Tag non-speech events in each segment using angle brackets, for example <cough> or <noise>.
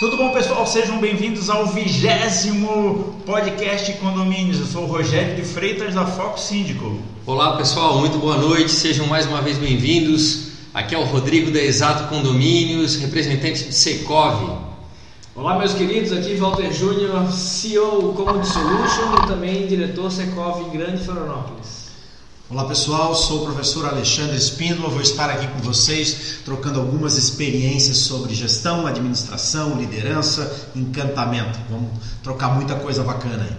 Tudo bom, pessoal? Sejam bem-vindos ao vigésimo podcast Condomínios. Eu sou o Rogério de Freitas da Foco Síndico. Olá, pessoal. Muito boa noite. Sejam mais uma vez bem-vindos. Aqui é o Rodrigo da Exato Condomínios, representante de Secov. Olá, meus queridos. Aqui Walter Júnior, CEO Common Solution e também diretor Secov em Grande Florianópolis. Olá pessoal, sou o professor Alexandre Espíndola, vou estar aqui com vocês trocando algumas experiências sobre gestão, administração, liderança, encantamento. Vamos trocar muita coisa bacana aí.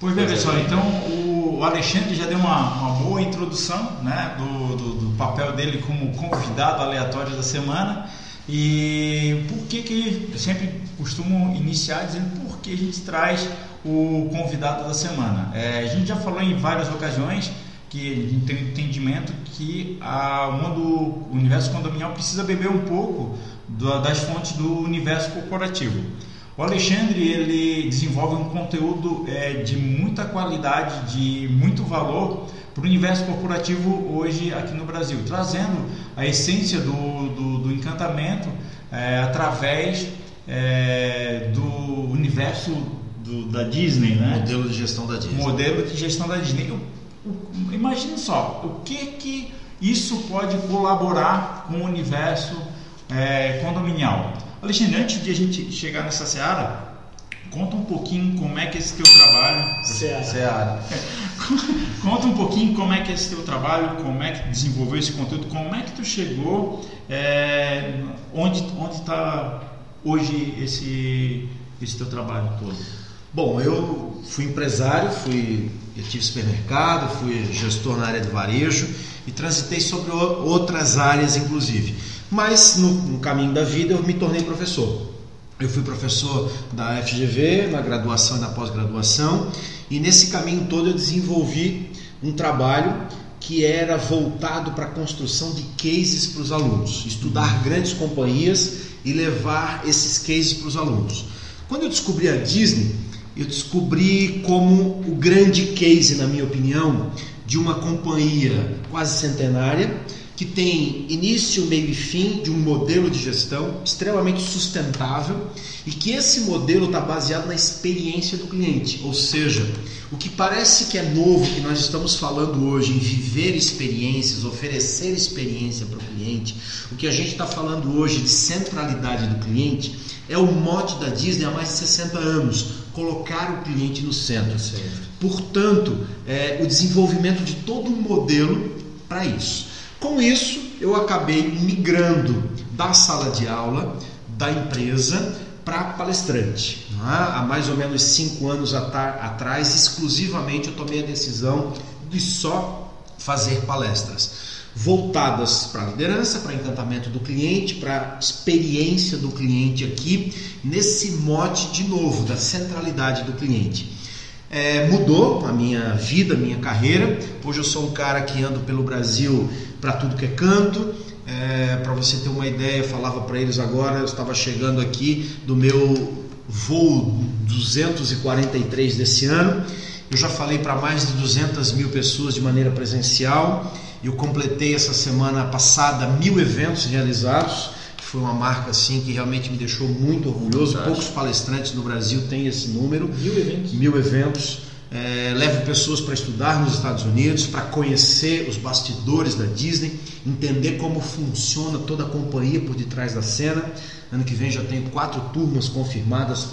Pois bem, pessoal, então o Alexandre já deu uma, uma boa introdução né, do, do, do, papel dele como convidado aleatório da semana. E por que, que eu sempre costumo iniciar dizendo por que a gente traz o convidado da semana? É, a gente já falou em várias ocasiões que a gente tem um entendimento que a, o mundo, o universo condominial precisa beber um pouco do, das fontes do universo corporativo. O Alexandre ele desenvolve um conteúdo é, de muita qualidade, de muito valor para o universo corporativo hoje aqui no Brasil, trazendo a essência do, do, do encantamento é, através é, do universo do, da Disney, né? Modelo de gestão da Disney. Modelo de gestão da Disney. Imagine só, o que que isso pode colaborar com o universo é, condominial? Alexandre, antes de a gente chegar nessa seara, conta um pouquinho como é que é esse teu trabalho. Seara. seara. <laughs> conta um pouquinho como é que é esse teu trabalho, como é que desenvolveu esse conteúdo, como é que tu chegou, é, onde onde está hoje esse esse teu trabalho todo. Bom, eu fui empresário, fui eu tive supermercado, fui gestor na área de varejo e transitei sobre outras áreas, inclusive. Mas no, no caminho da vida eu me tornei professor. Eu fui professor da FGV na graduação e na pós-graduação e nesse caminho todo eu desenvolvi um trabalho que era voltado para a construção de cases para os alunos, estudar grandes companhias e levar esses cases para os alunos. Quando eu descobri a Disney, eu descobri como o grande case, na minha opinião, de uma companhia quase centenária que tem início, meio e fim de um modelo de gestão extremamente sustentável e que esse modelo está baseado na experiência do cliente. Ou seja, o que parece que é novo que nós estamos falando hoje em viver experiências, oferecer experiência para o cliente, o que a gente está falando hoje de centralidade do cliente é o mote da Disney há mais de 60 anos, colocar o cliente no centro. Portanto, é, o desenvolvimento de todo um modelo para isso. Com isso, eu acabei migrando da sala de aula da empresa para palestrante. É? Há mais ou menos cinco anos atrás, exclusivamente, eu tomei a decisão de só fazer palestras voltadas para a liderança, para encantamento do cliente, para experiência do cliente aqui, nesse mote de novo da centralidade do cliente. É, mudou a minha vida, a minha carreira. Hoje eu sou um cara que ando pelo Brasil para tudo que é canto. É, para você ter uma ideia, eu falava para eles agora, eu estava chegando aqui do meu voo 243 desse ano. Eu já falei para mais de 200 mil pessoas de maneira presencial. Eu completei essa semana passada mil eventos realizados. Foi uma marca assim que realmente me deixou muito orgulhoso. Verdade. Poucos palestrantes no Brasil têm esse número. Mil eventos. Mil eventos. É, levo pessoas para estudar nos Estados Unidos, para conhecer os bastidores da Disney, entender como funciona toda a companhia por detrás da cena. Ano que vem já tenho quatro turmas confirmadas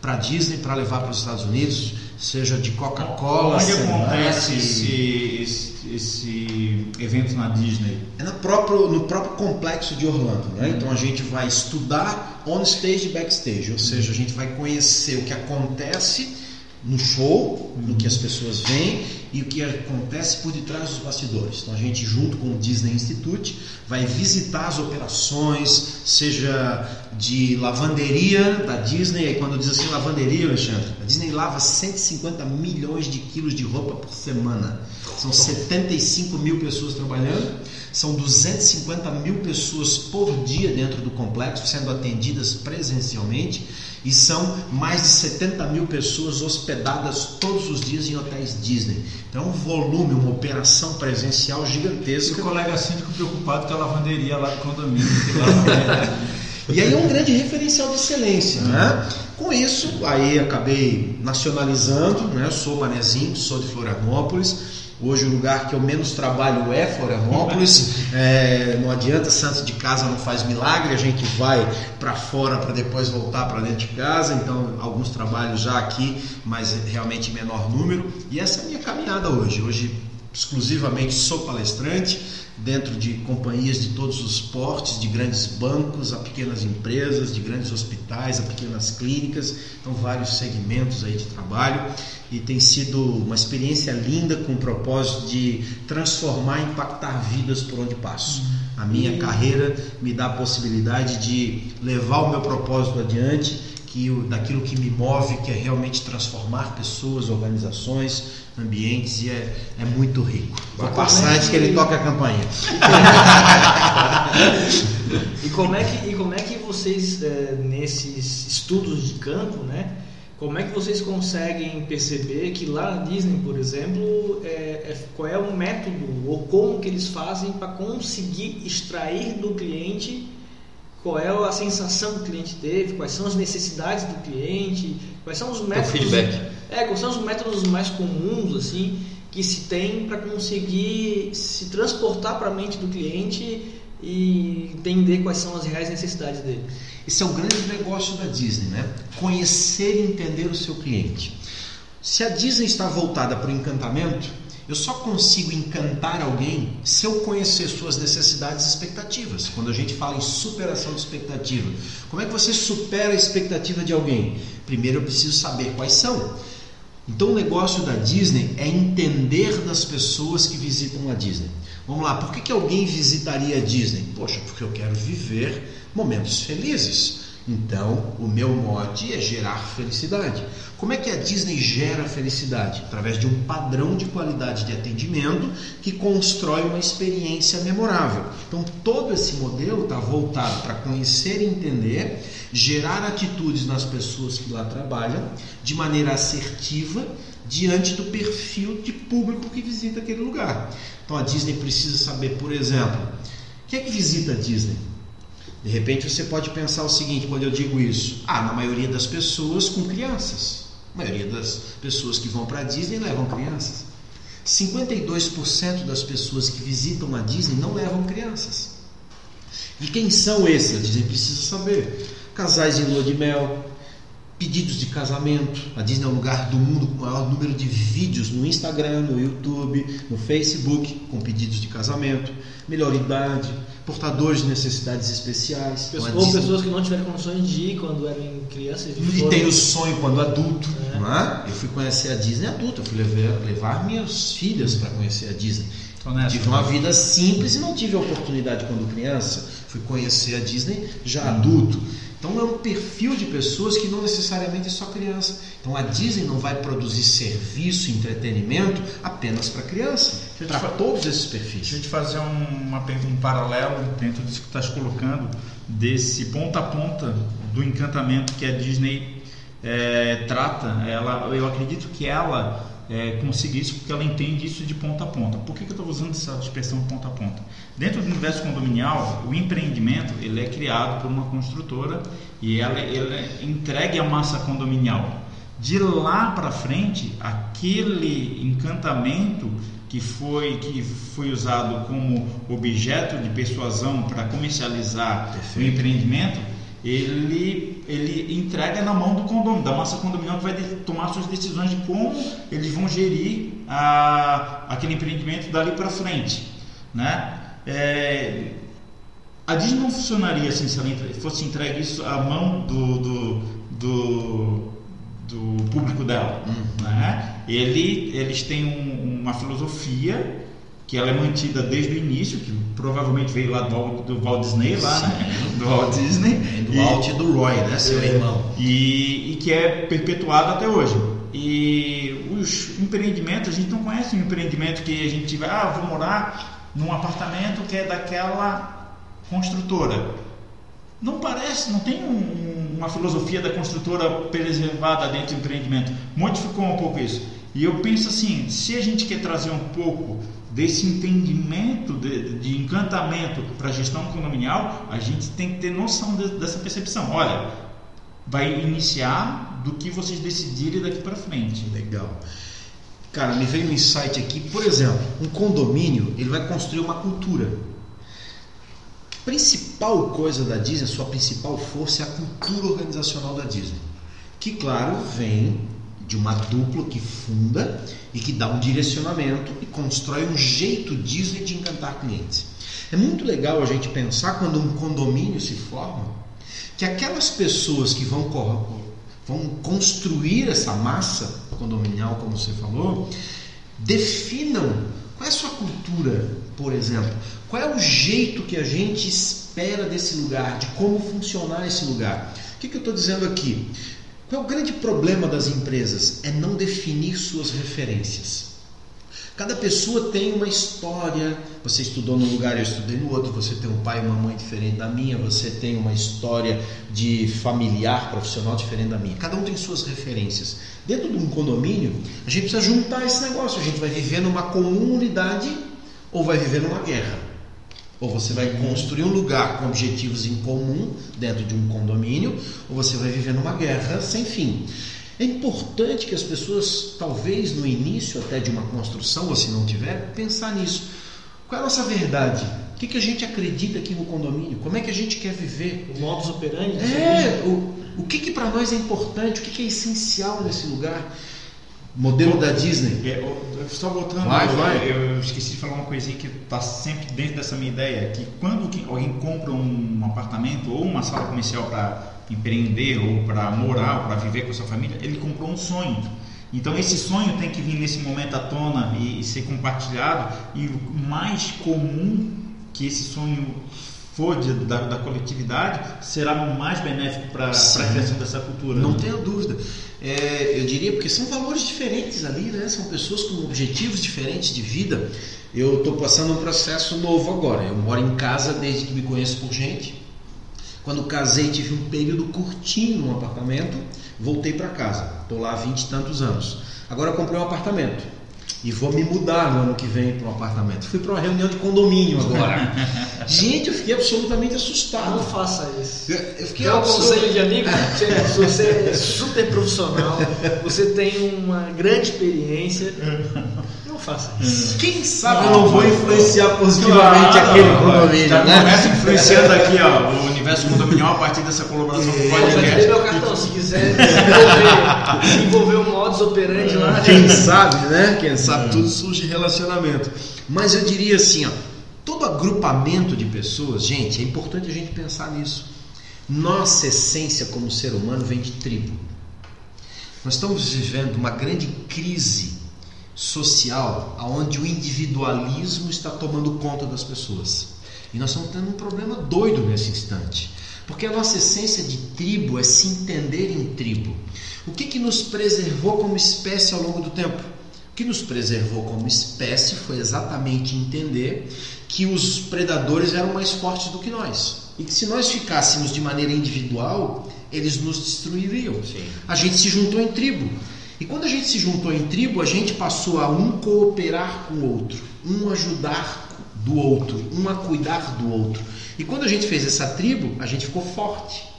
para a Disney para levar para os Estados Unidos, seja de Coca-Cola. Onde acontece esse, esse esse evento na Disney? É no próprio, no próprio complexo de Orlando. Né? Então a gente vai estudar on stage e backstage, ou seja, a gente vai conhecer o que acontece no show, no que as pessoas veem e o que acontece por detrás dos bastidores. Então a gente, junto com o Disney Institute, vai visitar as operações, seja de lavanderia da Disney. E quando diz assim lavanderia, Alexandre, a Disney lava 150 milhões de quilos de roupa por semana. São 75 mil pessoas trabalhando, são 250 mil pessoas por dia dentro do complexo sendo atendidas presencialmente e são mais de 70 mil pessoas hospedadas todos os dias em hotéis Disney. Então é um volume, uma operação presencial gigantesca. E o colega síndico preocupado com a lavanderia lá do condomínio. <laughs> E aí é um grande referencial de excelência. Né? Com isso, aí acabei nacionalizando, né? sou manezinho, sou de Florianópolis. Hoje o lugar que eu menos trabalho é Florianópolis. É, não adianta, santo de casa não faz milagre, a gente vai para fora para depois voltar para dentro de casa. Então, alguns trabalhos já aqui, mas realmente em menor número. E essa é a minha caminhada hoje. Hoje, exclusivamente, sou palestrante dentro de companhias de todos os portes, de grandes bancos a pequenas empresas, de grandes hospitais a pequenas clínicas, então vários segmentos aí de trabalho e tem sido uma experiência linda com o propósito de transformar, impactar vidas por onde passo. A minha carreira me dá a possibilidade de levar o meu propósito adiante, que daquilo que me move, que é realmente transformar pessoas, organizações, ambientes e é, é muito rico. Vou passar antes que ele toque a campainha. <laughs> e, como é que, e como é que vocês, é, nesses estudos de campo, né, como é que vocês conseguem perceber que lá na Disney, por exemplo, é, é, qual é o método ou como que eles fazem para conseguir extrair do cliente qual é a sensação que o cliente teve, quais são as necessidades do cliente, quais são os métodos. O feedback. É, quais são os métodos mais comuns assim que se tem para conseguir se transportar para a mente do cliente e entender quais são as reais necessidades dele. Esse é o grande negócio da Disney, né? Conhecer e entender o seu cliente. Se a Disney está voltada para o encantamento, eu só consigo encantar alguém se eu conhecer suas necessidades e expectativas. Quando a gente fala em superação de expectativa, como é que você supera a expectativa de alguém? Primeiro eu preciso saber quais são. Então o negócio da Disney é entender das pessoas que visitam a Disney. Vamos lá, por que, que alguém visitaria a Disney? Poxa, porque eu quero viver momentos felizes. Então, o meu mote é gerar felicidade. Como é que a Disney gera felicidade? Através de um padrão de qualidade de atendimento que constrói uma experiência memorável. Então, todo esse modelo está voltado para conhecer e entender, gerar atitudes nas pessoas que lá trabalham de maneira assertiva diante do perfil de público que visita aquele lugar. Então, a Disney precisa saber, por exemplo, quem é que visita a Disney? De repente você pode pensar o seguinte quando eu digo isso: ah, na maioria das pessoas com crianças. A maioria das pessoas que vão para a Disney levam crianças. 52% das pessoas que visitam a Disney não levam crianças. E quem são esses? A Disney precisa saber. Casais em lua de mel, pedidos de casamento. A Disney é um lugar do mundo com o maior número de vídeos no Instagram, no YouTube, no Facebook com pedidos de casamento, melhor idade, portadores de necessidades especiais. Pessoas, ou Disney... pessoas que não tiveram condições de ir quando eram crianças. E, foram... tem o sonho quando adulto. É. Não é? Eu fui conhecer a Disney adulto, eu fui levar, levar minhas filhas para conhecer a Disney. tive uma vida simples e não tive a oportunidade quando criança. Fui conhecer a Disney já adulto. Então é um perfil de pessoas que não necessariamente é só criança. Então a Disney não vai produzir serviço, entretenimento apenas para criança, para todos esses perfis. Deixa eu te fazer uma, um paralelo dentro disso que estás colocando, desse ponta a ponta do encantamento que a Disney é, trata. Ela, eu acredito que ela é, conseguir isso porque ela entende isso de ponta a ponta. Por que, que eu estou usando essa expressão ponta a ponta? Dentro do universo condominial, o empreendimento ele é criado por uma construtora e ela, ela é entregue a massa condominial. De lá para frente, aquele encantamento que foi, que foi usado como objeto de persuasão para comercializar Perfeito. o empreendimento, ele, ele entrega na mão do condomínio, da massa condominial que vai tomar suas decisões de como eles vão gerir a, aquele empreendimento dali para frente. Né? É, a Disney não funcionaria assim se ela fosse entregue isso à mão do, do, do, do público dela. Hum. Né? Ele, eles têm um, uma filosofia que ela é mantida desde o início, que provavelmente veio lá do, do Walt Disney, lá, né? Do Walt Disney. Do Walt e do Roy, né? Seu é, irmão. E, e que é perpetuado até hoje. E os empreendimentos, a gente não conhece um empreendimento que a gente vai, ah, vou morar num apartamento que é daquela construtora. Não parece, não tem um, uma filosofia da construtora preservada dentro do empreendimento. Modificou um pouco isso. E eu penso assim, se a gente quer trazer um pouco desse entendimento de, de encantamento para a gestão condominial, a gente tem que ter noção de, dessa percepção. Olha, vai iniciar do que vocês decidirem daqui para frente. Legal. Cara, me veio um insight aqui, por exemplo, um condomínio, ele vai construir uma cultura. Principal coisa da Disney, a sua principal força é a cultura organizacional da Disney. Que claro, vem de uma dupla que funda e que dá um direcionamento e constrói um jeito Disney de encantar clientes. É muito legal a gente pensar quando um condomínio se forma, que aquelas pessoas que vão, vão construir essa massa condominial, como você falou, definam qual é a sua cultura, por exemplo, qual é o jeito que a gente espera desse lugar, de como funcionar esse lugar. O que, que eu estou dizendo aqui? Qual é o grande problema das empresas? É não definir suas referências. Cada pessoa tem uma história. Você estudou num lugar, eu estudei no outro. Você tem um pai e uma mãe diferente da minha. Você tem uma história de familiar, profissional diferente da minha. Cada um tem suas referências. Dentro de um condomínio, a gente precisa juntar esse negócio. A gente vai viver numa comunidade ou vai viver numa guerra. Ou você vai construir um lugar com objetivos em comum dentro de um condomínio, ou você vai viver numa guerra sem fim. É importante que as pessoas, talvez no início até de uma construção, ou se não tiver, pensar nisso. Qual é a nossa verdade? O que, que a gente acredita aqui no condomínio? Como é que a gente quer viver? O modus operandi? É, o, o que, que para nós é importante? O que, que é essencial nesse lugar? Modelo da Disney. É, só voltando, vai, vai. Eu, esqueci de falar uma coisinha que está sempre dentro dessa minha ideia, que quando alguém compra um apartamento ou uma sala comercial para empreender ou para morar, ou para viver com a sua família, ele comprou um sonho. Então esse sonho tem que vir nesse momento à tona e, e ser compartilhado e o mais comum que esse sonho for de, da, da, coletividade será mais benéfico para a criação dessa cultura. Não né? tenha dúvida. É, eu diria porque são valores diferentes ali, né? São pessoas com objetivos diferentes de vida. Eu estou passando um processo novo agora. Eu moro em casa desde que me conheço por gente. Quando casei, tive um período curtinho num apartamento, voltei para casa. Estou lá há vinte e tantos anos. Agora eu comprei um apartamento e vou me mudar no ano que vem para um apartamento. Fui para uma reunião de condomínio agora. <laughs> Gente, eu fiquei absolutamente assustado. Não faça isso. Eu, eu fiquei é um conselho de amigo. <laughs> Você é super profissional, você tem uma grande experiência. <laughs> Não faça isso. Quem sabe eu não vou influenciar positivamente aquele condomínio, já né? Começa influenciando aqui ó, o universo condominial a partir dessa colaboração com o tirei podcast. meu cartão, se quiser desenvolver, um modus operandi lá. Quem sabe, né? Quem sabe tudo surge de relacionamento. Mas eu diria assim, ó, todo agrupamento de pessoas, gente, é importante a gente pensar nisso. Nossa essência como ser humano vem de tribo. Nós estamos vivendo uma grande crise social onde o individualismo está tomando conta das pessoas. E nós estamos tendo um problema doido nesse instante. Porque a nossa essência de tribo é se entender em tribo. O que, que nos preservou como espécie ao longo do tempo? O que nos preservou como espécie foi exatamente entender que os predadores eram mais fortes do que nós. E que se nós ficássemos de maneira individual, eles nos destruiriam. Sim. A gente se juntou em tribo. E quando a gente se juntou em tribo, a gente passou a um cooperar com o outro, um ajudar do outro, um a cuidar do outro. E quando a gente fez essa tribo, a gente ficou forte.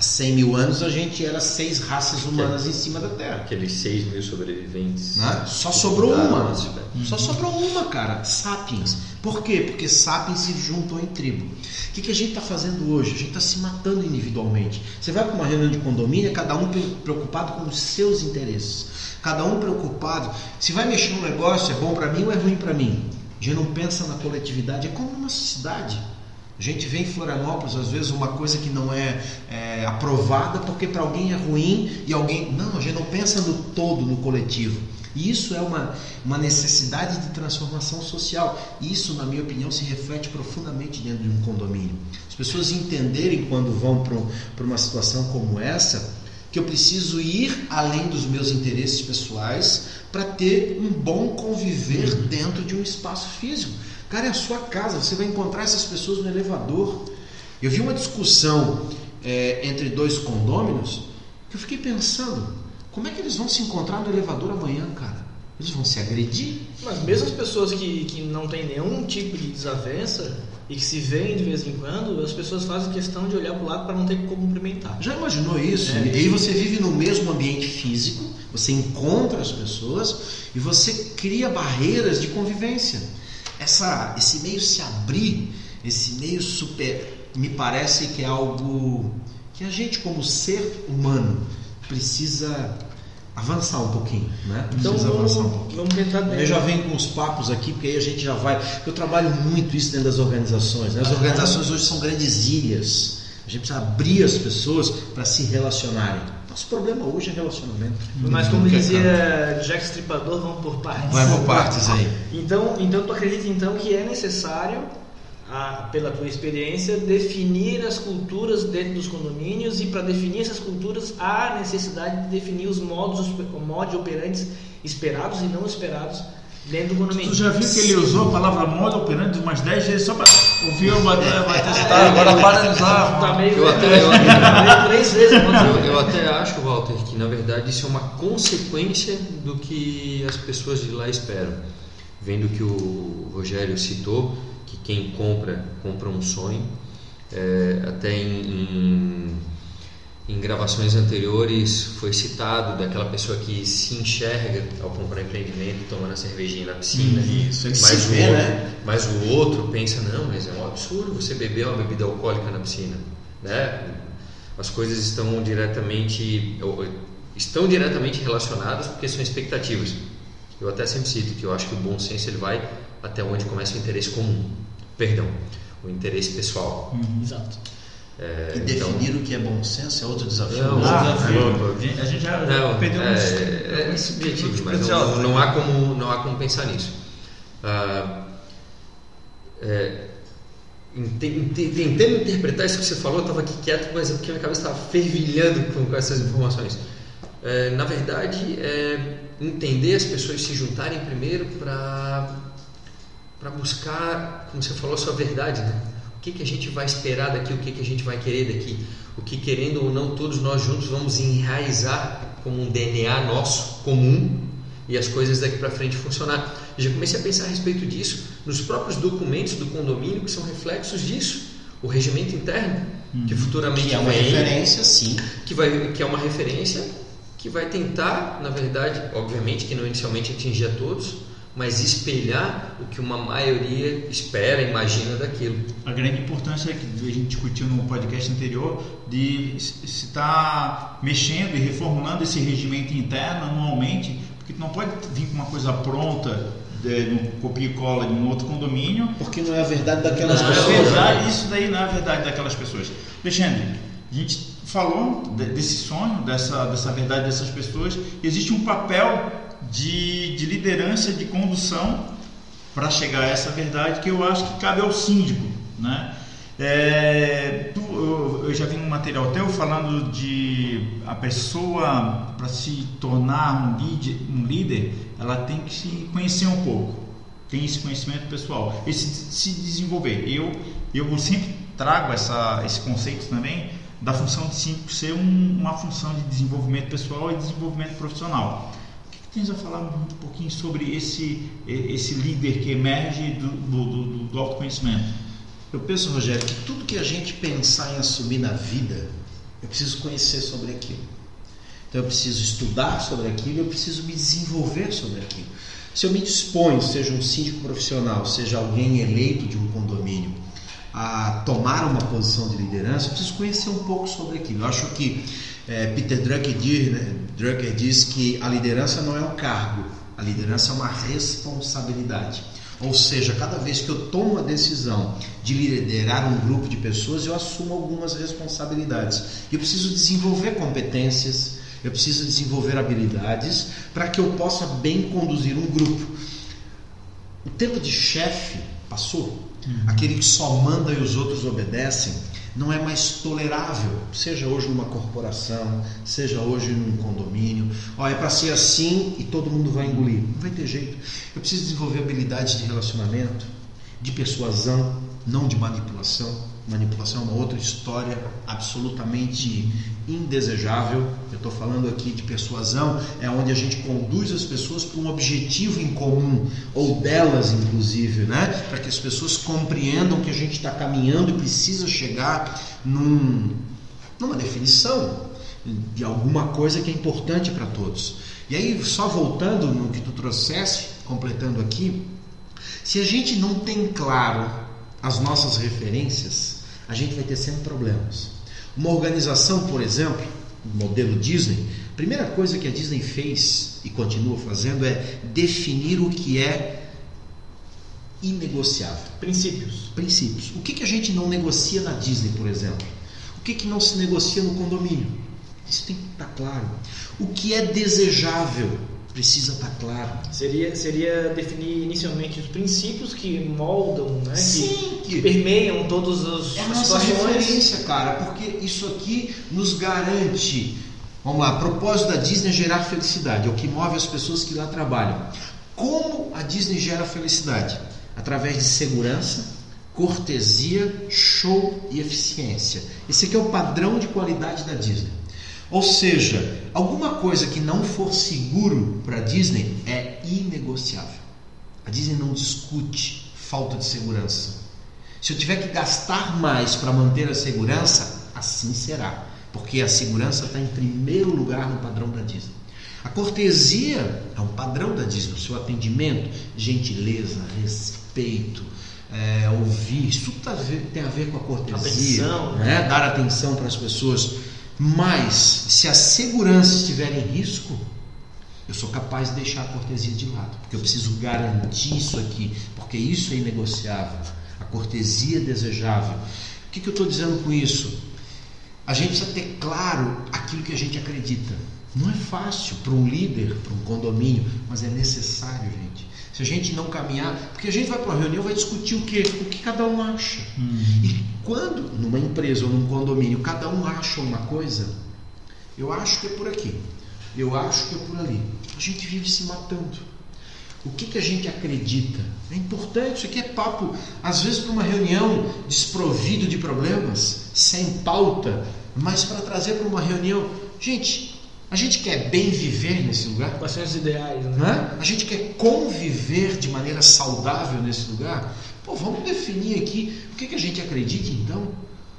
Há 100 mil anos a gente era seis raças humanas em cima da Terra. Aqueles 6 mil sobreviventes. Né? Só sobrou uma. Velho. Só sobrou uma, cara. Sapiens. Por quê? Porque sapiens se juntam em tribo. O que, que a gente está fazendo hoje? A gente está se matando individualmente. Você vai para uma reunião de condomínio, cada um pre- preocupado com os seus interesses. Cada um preocupado. Se vai mexer num negócio, é bom para mim ou é ruim para mim? A gente não pensa na coletividade. É como numa cidade. A gente vê em Florianópolis, às vezes, uma coisa que não é, é, aprovada porque para alguém é ruim e alguém. Não, a gente não pensa no todo, no coletivo. E isso é uma, uma necessidade de transformação social. Isso, na minha opinião, se reflete profundamente dentro de um condomínio. As pessoas entenderem quando vão para uma situação como essa, que eu preciso ir além dos meus interesses pessoais para ter um bom conviver dentro de um espaço físico. Cara, é a sua casa, você vai encontrar essas pessoas no elevador. Eu vi uma discussão é, entre dois condôminos que eu fiquei pensando, como é que eles vão se encontrar no elevador amanhã, cara? eles vão se agredir. Mas mesmo as pessoas que, que não têm nenhum tipo de desavença e que se veem de vez em quando, as pessoas fazem questão de olhar para o lado para não ter que cumprimentar. Já imaginou isso? É. E aí você vive no mesmo ambiente físico, você encontra as pessoas e você cria barreiras de convivência. Essa, esse meio se abrir, esse meio super, me parece que é algo que a gente como ser humano precisa avançar um pouquinho, né? Então Precisa vamos, avançar um pouquinho. vamos tentar Eu já venho com os papos aqui, porque aí a gente já vai. Eu trabalho muito isso dentro das organizações. Né? As organizações hoje são grandes ilhas. A gente precisa abrir as pessoas para se relacionarem. Nosso problema hoje é relacionamento. Mas como dizia Jack Stripador, vamos por partes. Vai por partes aí. Então, então tu acredita então que é necessário, a- pela tua experiência, definir as culturas dentro dos condomínios e para definir essas culturas há necessidade de definir os modos, os modos operantes esperados e não esperados dentro do condomínio. Tu já viu que ele usou a palavra modo operante umas 10 vezes só para o bater, bater Tá, agora para de usar. Tá meio Eu até- eu-. Eu, eu até acho, Walter, que na verdade isso é uma consequência do que as pessoas de lá esperam. Vendo que o Rogério citou, que quem compra, compra um sonho. É, até em, em, em gravações anteriores foi citado daquela pessoa que se enxerga ao comprar empreendimento tomando a cervejinha na piscina. Isso, ele mas, o vê, outro, né? mas o outro pensa, não, mas é um absurdo você beber uma bebida alcoólica na piscina. Né? As coisas estão diretamente, estão diretamente relacionadas porque são expectativas. Eu até sempre cito que eu acho que o bom senso ele vai até onde começa o interesse comum. Perdão, o interesse pessoal. Exato. É, E então- definir o que é bom senso é outro desafio. Não, né? Ah, desafio. a gente já Não, perdeu é, uns- é, é subjetivo, mas não, não há como, não há como pensar nisso. Ah, é, tentando interpretar isso que você falou, eu estava aqui quieto, mas é porque minha cabeça estava fervilhando com, com essas informações. É, na verdade, é entender as pessoas se juntarem primeiro para para buscar, como você falou, a sua verdade, né? O que, que a gente vai esperar daqui, o que, que a gente vai querer daqui, o que querendo ou não todos nós juntos vamos enraizar como um DNA nosso comum e as coisas daqui para frente funcionar. Eu já comecei a pensar a respeito disso nos próprios documentos do condomínio que são reflexos disso, o regimento interno que futuramente Que é uma vem, referência, sim. que vai que é uma referência que vai tentar, na verdade, obviamente que não inicialmente atingir a todos, mas espelhar o que uma maioria espera, imagina daquilo. A grande importância que a gente discutiu no podcast anterior de se estar mexendo e reformulando esse regimento interno anualmente, porque tu não pode vir com uma coisa pronta de, no copia e cola de um outro condomínio Porque não é a verdade daquelas Não, Não é pessoas. verdade, isso daí não é a verdade daquelas pessoas. Alexandre, a gente falou de- desse sonho, dessa, dessa verdade dessas pessoas. Existe um papel de, de liderança, de condução para chegar a essa verdade que eu acho que cabe ao síndico. Né? É, tu- eu, eu já vi um material teu falando de a pessoa para se tornar um líder, um líder, ela tem que se conhecer um pouco tem esse conhecimento pessoal, esse se desenvolver. Eu, eu sempre trago essa, esse conceito também da função de síndico ser um- uma função de desenvolvimento pessoal e desenvolvimento profissional. Tens a falar um pouquinho sobre esse, esse líder que emerge do, do, do, do autoconhecimento? Eu penso, Rogério, que tudo que a gente pensar em assumir na vida, eu preciso conhecer sobre aquilo. Então eu preciso estudar sobre aquilo, eu preciso me desenvolver sobre aquilo. Se eu me disponho, seja um síndico profissional, seja alguém eleito de um condomínio, a tomar uma posição de liderança, eu preciso conhecer um pouco sobre aquilo. Eu acho que eh, Peter Drucker diz, né, Drucker diz que a liderança não é um cargo, a liderança é uma responsabilidade. Ou seja, cada vez que eu tomo uma decisão de liderar um grupo de pessoas, eu assumo algumas responsabilidades. Eu preciso desenvolver competências, eu preciso desenvolver habilidades para que eu possa bem conduzir um grupo. O tempo de chefe passou. Aquele que só manda e os outros obedecem não é mais tolerável, seja hoje numa corporação, seja hoje num condomínio. Ó, é para ser assim e todo mundo vai engolir. Não vai ter jeito. Eu preciso desenvolver habilidades de relacionamento, de persuasão, não de manipulação. Manipulação é uma outra história absolutamente indesejável. Eu estou falando aqui de persuasão, é onde a gente conduz as pessoas para um objetivo em comum, ou delas, inclusive, né? para que as pessoas compreendam que a gente está caminhando e precisa chegar num, numa definição de alguma coisa que é importante para todos. E aí, só voltando no que tu trouxesse, completando aqui, se a gente não tem claro as nossas referências, a gente vai ter sempre problemas. Uma organização, por exemplo, o modelo Disney, a primeira coisa que a Disney fez e continua fazendo é definir o que é inegociável. Princípios. Princípios. O que, que a gente não negocia na Disney, por exemplo? O que, que não se negocia no condomínio? Isso tem que estar claro. O que é desejável precisa estar claro. Seria, seria definir inicialmente os princípios que moldam, né? Sim, que, que permeiam todas as, é a nossa referência, cara, porque isso aqui nos garante. Vamos lá, propósito da Disney é gerar felicidade, é o que move as pessoas que lá trabalham. Como a Disney gera felicidade? Através de segurança, cortesia, show e eficiência. Esse aqui é o padrão de qualidade da Disney. Ou seja, alguma coisa que não for seguro para a Disney é inegociável. A Disney não discute falta de segurança. Se eu tiver que gastar mais para manter a segurança, assim será, porque a segurança está em primeiro lugar no padrão da Disney. A cortesia é um padrão da Disney, o seu atendimento, gentileza, respeito, é, ouvir, isso tudo tá a ver- tem a ver com a cortesia, Atenção. né? dar atenção para as pessoas. Mas se a segurança estiver em risco, eu sou capaz de deixar a cortesia de lado, porque eu preciso garantir isso aqui, porque isso é inegociável. A cortesia é desejável. O que, que eu estou dizendo com isso? A gente precisa ter claro aquilo que a gente acredita. Não é fácil para um líder, para um condomínio, mas é necessário, gente. Se a gente não caminhar, porque a gente vai para uma reunião, vai discutir o quê? O que cada um acha. E quando, numa empresa ou num condomínio, cada um acha uma coisa, eu acho que é por aqui, eu acho que é por ali. A gente vive se matando. O que, que a gente acredita? É importante, isso aqui é papo, às vezes para uma reunião desprovido de problemas, sem pauta, mas para trazer para uma reunião. Gente, a gente quer bem viver nesse lugar? Quais são os ideais, né? A gente quer conviver de maneira saudável nesse lugar? Pô, vamos definir aqui o que, que a gente acredita então?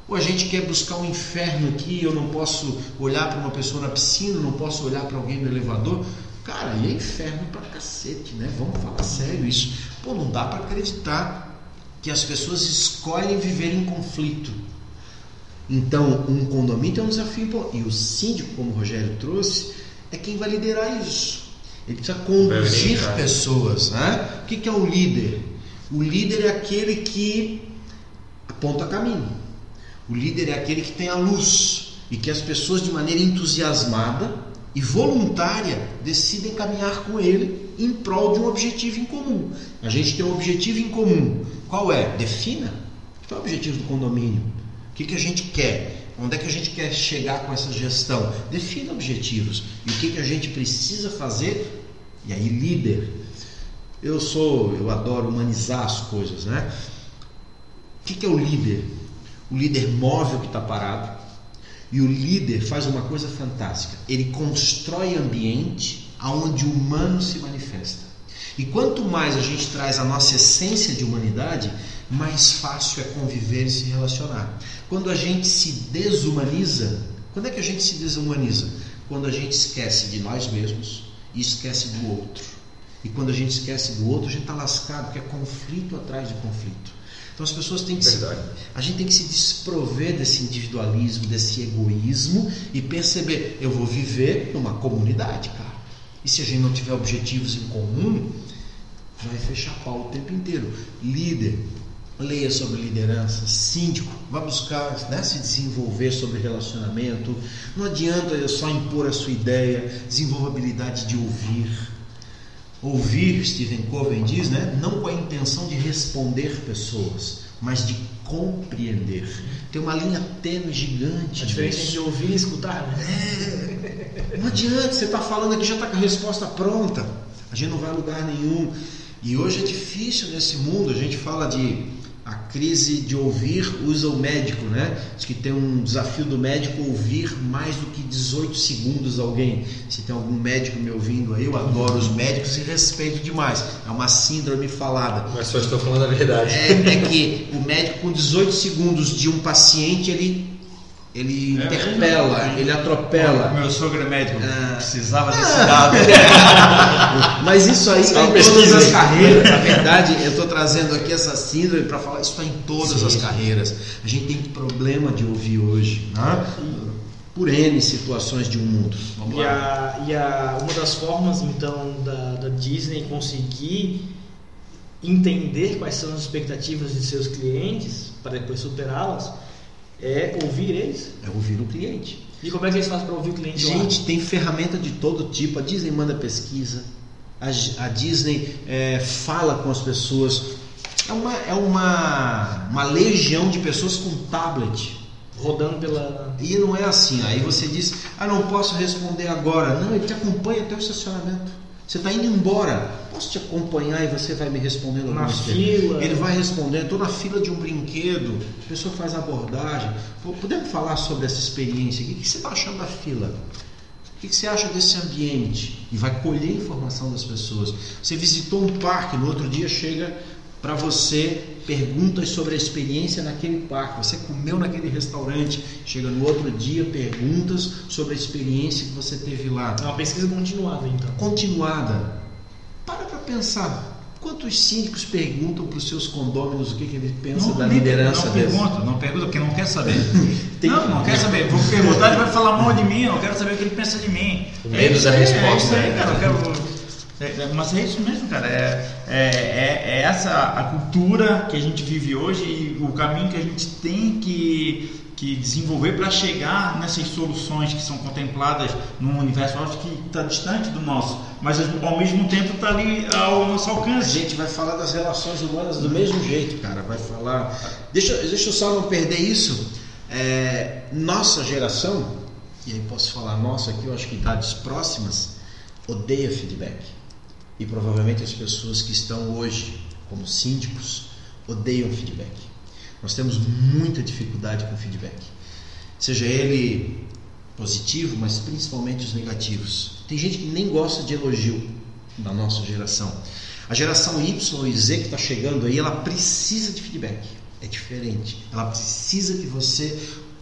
Ou a gente quer buscar um inferno aqui, eu não posso olhar para uma pessoa na piscina, não posso olhar para alguém no elevador? Cara, e é inferno pra cacete, né? Vamos falar sério isso. Pô, não dá para acreditar que as pessoas escolhem viver em conflito. Então, um condomínio é um desafio importante. E o síndico, como o Rogério trouxe, é quem vai liderar isso. Ele precisa conduzir pessoas. Né? O que que é o líder? O líder é aquele que aponta caminho. O líder é aquele que tem a luz e que as pessoas, de maneira entusiasmada e voluntária, decidem caminhar com ele em prol de um objetivo em comum. A gente tem um objetivo em comum. Qual é? Defina. Qual é o objetivo do condomínio? Que, que a gente quer? Onde é que a gente quer chegar com essa gestão? Defina objetivos. E o que, que a gente precisa fazer? E aí, líder. Eu sou, eu adoro humanizar as coisas, né? O que, que é o líder? O líder move o que está parado. E o líder faz uma coisa fantástica. Ele constrói ambiente onde o humano se manifesta. E quanto mais a gente traz a nossa essência de humanidade, mais fácil é conviver e se relacionar. Quando a gente se desumaniza, quando é que a gente se desumaniza? Quando a gente esquece de nós mesmos e esquece do outro. E quando a gente esquece do outro, a gente está lascado, porque é conflito atrás de conflito. Então as pessoas têm que se, Verdade. a gente tem que se desprover desse individualismo, desse egoísmo e perceber, eu vou viver numa comunidade, cara. E se a gente não tiver objetivos em comum, vai fechar pau o tempo inteiro. Líder, leia sobre liderança, síndico, vá buscar né, se desenvolver sobre relacionamento. Não adianta só impor a sua ideia, desenvolva a habilidade de ouvir. Ouvir, Stephen Covey diz, né, não com a intenção de responder pessoas, mas de compreender. Tem uma linha tênue gigante. A diferença nisso. entre ouvir e escutar, né? Não adianta, você está falando aqui já está com a resposta pronta. A gente não vai a lugar nenhum. E hoje é difícil nesse mundo, a gente fala de a crise de ouvir usa o médico, né? Diz que tem um desafio do médico ouvir mais do que 18 segundos alguém. Se tem algum médico me ouvindo aí, eu adoro os médicos e respeito demais. É uma síndrome falada. Mas só estou falando a verdade. É, é que o médico com 18 segundos de um paciente, ele ele É interpela, mesmo? ele atropela. Meu sogro é médico, Ah. precisava desse dado. <laughs> Mas isso aí está em pesquisa todas as carreiras. Na verdade, eu estou trazendo aqui essa síndrome para falar isso está em todas Sim. as carreiras. A gente tem problema de ouvir hoje, né? por N situações de um mundo. Vamos E, lá. a, e a, uma das formas, então, da, da Disney conseguir entender quais são as expectativas de seus clientes para depois superá-las é ouvir eles. É ouvir o cliente. E como é que eles fazem para ouvir o cliente lá? Gente, tem ferramenta de todo tipo. A Disney manda pesquisa. A, a Disney é, fala com as pessoas. É uma, é uma, uma legião de pessoas com tablet. Rodando pela. E não é assim. Aí você diz, ah, não posso responder agora. Não, ele te acompanha até o estacionamento. Você está indo embora. Posso te acompanhar e você vai me respondendo Na fila. Ele vai respondendo. Estou na fila de um brinquedo. A pessoa faz abordagem. Podemos falar sobre essa experiência? O que você está achando da fila? O que que você acha desse ambiente? E vai colher informação das pessoas. Você visitou um parque, no outro dia chega para você perguntas sobre a experiência naquele parque. Você comeu naquele restaurante, chega no outro dia perguntas sobre a experiência que você teve lá. É uma pesquisa continuada, então. Continuada. Para para pensar. Quantos síndicos perguntam para os seus condôminos o que, que ele pensa da liderança não deles? pergunta, não pergunta porque não quer saber. <laughs> Não, não quer saber. Vou perguntar, ele vai falar mal de mim, eu não quero saber o que ele pensa de mim. Medo isso da aí, resposta, É isso aí, cara. Eu quero... é, é, mas é isso mesmo, cara. É, é, é- é essa a cultura que a gente vive hoje e o caminho que a gente tem que, que desenvolver para chegar nessas soluções que são contempladas num universo acho que está distante do nosso, mas ao mesmo tempo está ali ao nosso A alcance. gente vai falar das relações humanas do mesmo jeito, cara. Vai falar. Deixa, deixa eu só não perder isso. É, nossa geração, e aí posso falar nossa aqui, eu acho que idades próximas, odeia feedback. E provavelmente as pessoas que estão hoje como síndicos odeiam feedback. Nós temos muita dificuldade com feedback. Seja ele positivo, mas principalmente os negativos. Tem gente que nem gosta de elogio da nossa geração. A geração Y e Z que está chegando aí, ela precisa de feedback. É diferente. Ela precisa que você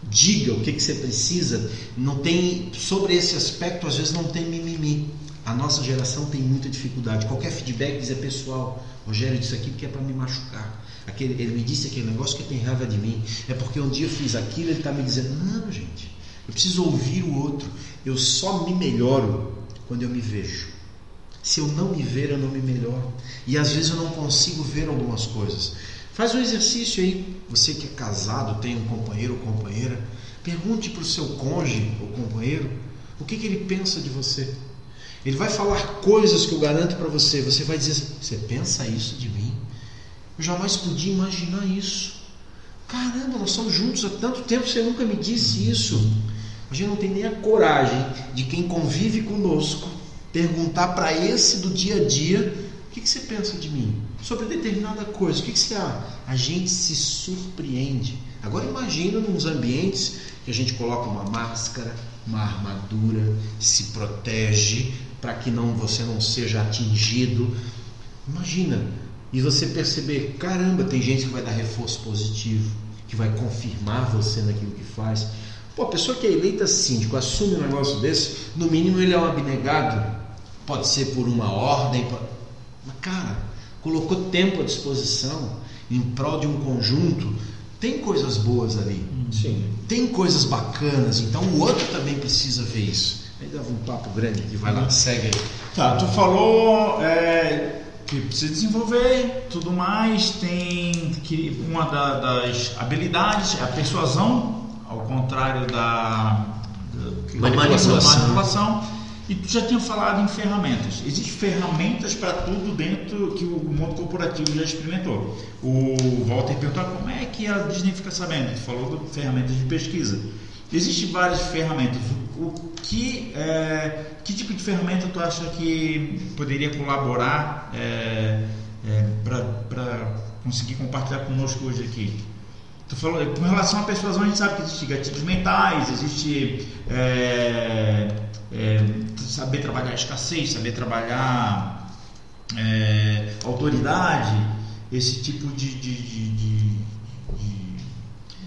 diga o que, que você precisa. Não tem sobre esse aspecto às vezes não tem mimimi. A nossa geração tem muita dificuldade. Qualquer feedback diz é pessoal. Rogério disse aqui porque é para me machucar. Aquele, ele me disse aquele negócio que tem raiva de mim. É porque um dia eu fiz aquilo, ele está me dizendo, não, gente, eu preciso ouvir o outro. Eu só me melhoro quando eu me vejo. Se eu não me ver, eu não me melhoro. E às vezes eu não consigo ver algumas coisas. Faz um exercício aí. Você que é casado, tem um companheiro ou companheira, pergunte para o seu cônjuge ou companheiro o que, que ele pensa de você. Ele vai falar coisas que eu garanto para você. Você vai dizer Você pensa isso de mim? Eu jamais podia imaginar isso. Caramba, nós estamos juntos há tanto tempo, você nunca me disse isso. A gente não tem nem a coragem de quem convive conosco perguntar para esse do dia a dia: O que, que você pensa de mim? Sobre determinada coisa, o que, que você acha? A gente se surpreende. Agora imagina nos ambientes que a gente coloca uma máscara, uma armadura, se protege para que não você não seja atingido. Imagina e você perceber, caramba, tem gente que vai dar reforço positivo, que vai confirmar você naquilo que faz. Pô, a pessoa que é eleita síndico assume um negócio desse, no mínimo ele é um abnegado, pode ser por uma ordem, pode- mas cara, colocou tempo à disposição em prol de um conjunto, tem coisas boas ali. Sim. Tem coisas bacanas, então o outro também precisa ver isso. Aí dava um papo grande aqui, vai lá, segue aí. Tá, tu falou é, que precisa desenvolver tudo mais, tem que uma da- das habilidades é a persuasão, ao contrário da, da Manipulação. manipulação. E tu já tinha falado em ferramentas. Existem ferramentas para tudo dentro que o mundo corporativo já experimentou. O Walter perguntou "Ah, como é que a Disney fica sabendo. Tu falou de ferramentas de pesquisa. Existem várias ferramentas. O que, é, que tipo de ferramenta tu acha que poderia colaborar é, para conseguir compartilhar conosco hoje aqui? Tu falou, com relação à persuasão, a gente sabe que existe gatilhos mentais, existe é, é, saber trabalhar escassez, saber trabalhar é, autoridade, esse tipo de, de, de,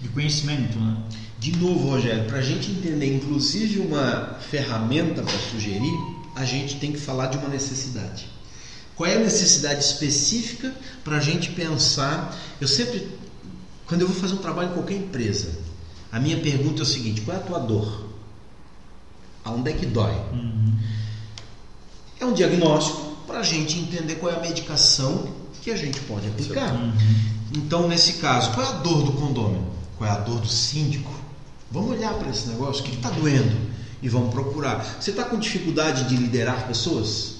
de conhecimento. Né? De novo, Rogério, para a gente entender, inclusive, uma ferramenta para sugerir, a gente tem que falar de uma necessidade. Qual é a necessidade específica para a gente pensar? Eu sempre, quando eu vou fazer um trabalho em qualquer empresa, a minha pergunta é o seguinte: qual é a tua dor? Aonde é que dói? Uhum. É um diagnóstico para a gente entender qual é a medicação que a gente pode aplicar. Uhum. Então, nesse caso, qual é a dor do condômino? Qual é a dor do síndico? Vamos olhar para esse negócio, o que está doendo? E vamos procurar. Você está com dificuldade de liderar pessoas?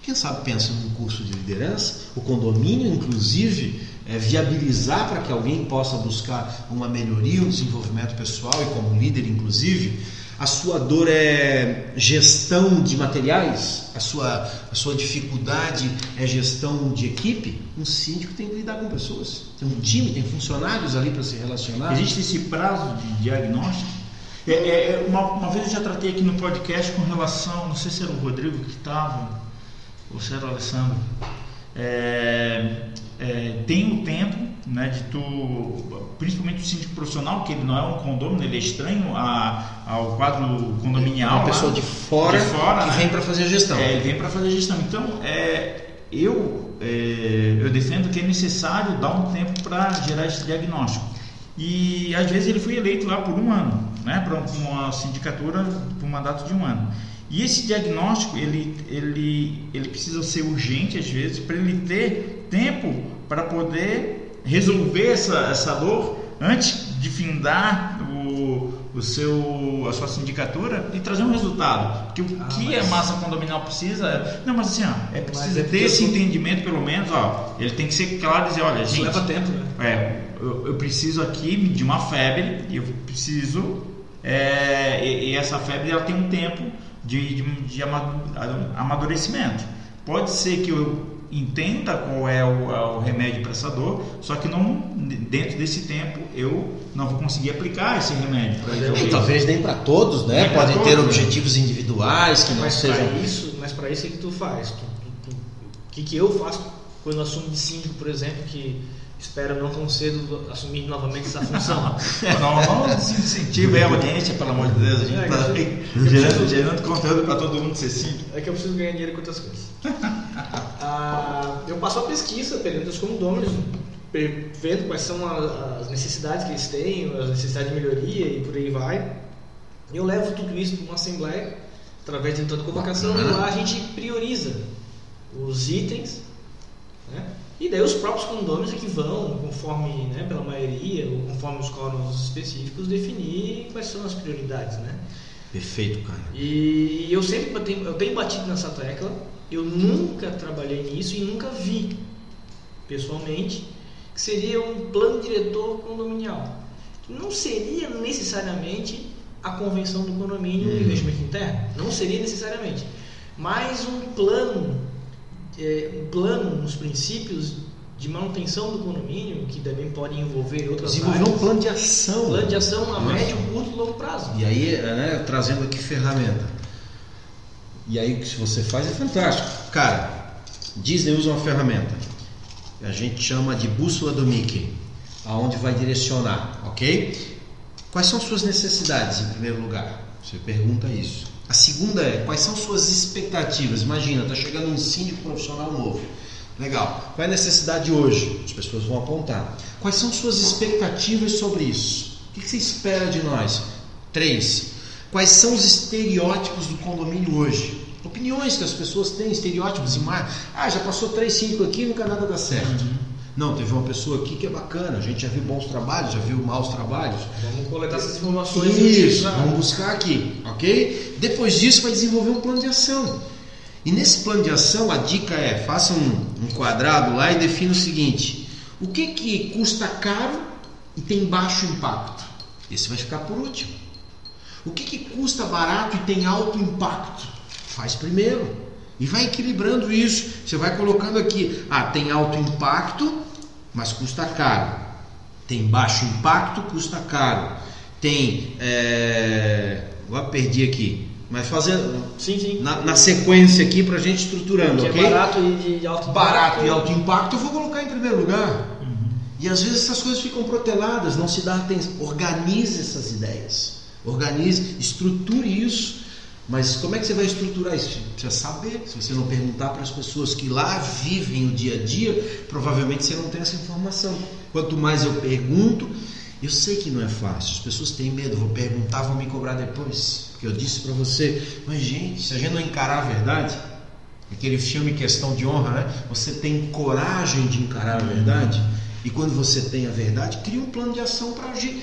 Quem sabe pensa num curso de liderança, o condomínio, inclusive, é, viabilizar para que alguém possa buscar uma melhoria, um desenvolvimento pessoal e como líder, inclusive. A sua dor é gestão de materiais? A sua, a sua dificuldade é gestão de equipe? Um síndico tem que lidar com pessoas. Tem um time, tem funcionários ali para se relacionar. Existe esse prazo de diagnóstico? É, é, é, uma, uma, vez eu já tratei aqui no podcast com relação, não sei se era o Rodrigo que estava, ou se era o Alessandro, é, é, tem um tempo né, de tu, principalmente o síndico profissional, que ele não é um condomínio, ele é estranho a, ao quadro condominial. Uma pessoa de fora, de fora que né? vem para fazer a gestão. É, ele vem para fazer a gestão. Então, é, eu, é, eu defendo que é necessário dar um tempo para gerar esse diagnóstico. E às vezes ele foi eleito lá por um ano, né, para uma sindicatura por um mandato de um ano. E esse diagnóstico ele, ele, ele precisa ser urgente às vezes para ele ter tempo para poder resolver essa, essa dor antes de findar o, o seu, a sua sindicatura e trazer um resultado. Porque o ah, que mas... a massa condominial precisa é, Não, mas assim, ó, é preciso é ter esse tô... entendimento pelo menos, ó, ele tem que ser claro e dizer, olha, gente. leva tempo, né? É, eu, eu preciso aqui de uma febre e eu preciso. É, e, e essa febre ela tem um tempo de, de, de amadurecimento. Pode ser que eu entenda qual é o, é o remédio para essa dor, só que não dentro desse tempo eu não vou conseguir aplicar esse remédio. E talvez nem para todos, né? Podem todos, ter né? objetivos individuais que não mas sejam. Pra isso, mas para isso é que tu faz. O que, que eu faço quando assumo de síndico, por exemplo, que Espero não tão cedo assumir novamente essa função. <laughs> não, vamos incentivar a audiência, pelo amor de Deus. A gente está é, <laughs> gerando, gerando conteúdo para todo mundo ser simples. É que eu preciso ganhar dinheiro com outras coisas. <laughs> ah, eu passo a pesquisa, pegando os condôminos, vendo quais são as necessidades que eles têm, as necessidades de melhoria e por aí vai. Eu levo tudo isso para uma assembleia, através de toda convocação, e lá a gente prioriza os itens. Né? E daí os próprios condôminos é que vão, conforme, né, pela maioria, ou conforme os quóruns específicos, definir quais são as prioridades, né? Perfeito, cara. E eu sempre tenho, eu tenho batido nessa tecla, eu nunca trabalhei nisso e nunca vi, pessoalmente, que seria um plano diretor condominial. Não seria necessariamente a convenção do condomínio uhum. investimento interno, não seria necessariamente, mas um plano é, um plano, uns princípios de manutenção do condomínio, que também podem envolver outras Desenvolver áreas. um plano de ação. Plano de ação a médio, curto e longo prazo. E aí, né, trazendo aqui ferramenta. E aí o que você faz é fantástico. Cara, Disney usa uma ferramenta. A gente chama de bússola do Mickey. Aonde vai direcionar, ok? Quais são suas necessidades em primeiro lugar? Você pergunta isso. A segunda é quais são suas expectativas? Imagina, está chegando um síndico profissional novo. Legal. Qual é a necessidade hoje? As pessoas vão apontar. Quais são suas expectativas sobre isso? O que você espera de nós? Três. Quais são os estereótipos do condomínio hoje? Opiniões que as pessoas têm, estereótipos e mais. Ah, já passou três síndicos aqui nunca nada dá certo. Uhum. Não, teve uma pessoa aqui que é bacana, a gente já viu bons trabalhos, já viu maus trabalhos. Vamos coletar essas informações. Isso, vamos buscar aqui, ok? Depois disso vai desenvolver um plano de ação. E nesse plano de ação a dica é, faça um, um quadrado lá e defina o seguinte, o que que custa caro e tem baixo impacto? Esse vai ficar por último. O que, que custa barato e tem alto impacto? Faz primeiro. E vai equilibrando isso. Você vai colocando aqui, ah, tem alto impacto, mas custa caro. Tem baixo impacto, custa caro. Tem. É... Agora perdi aqui. Mas fazendo. Sim, sim. Na, na sequência aqui pra gente estruturando, Que ok? é barato e de alto Barato impacto. e alto impacto eu vou colocar em primeiro lugar. E às vezes essas coisas ficam proteladas, não se dá atenção. Organize essas ideias. Organize, estruture isso. Mas como é que você vai estruturar isso? Você precisa saber. Se você não perguntar para as pessoas que lá vivem o dia a dia, provavelmente você não tem essa informação. Quanto mais eu pergunto, eu sei que não é fácil. As pessoas têm medo. Vou perguntar, vão me cobrar depois. Porque eu disse para você, mas gente, se a gente não encarar a verdade, Aquele filme Questão de Honra, né? Você tem coragem de encarar a verdade? E quando você tem a verdade, cria um plano de ação para agir.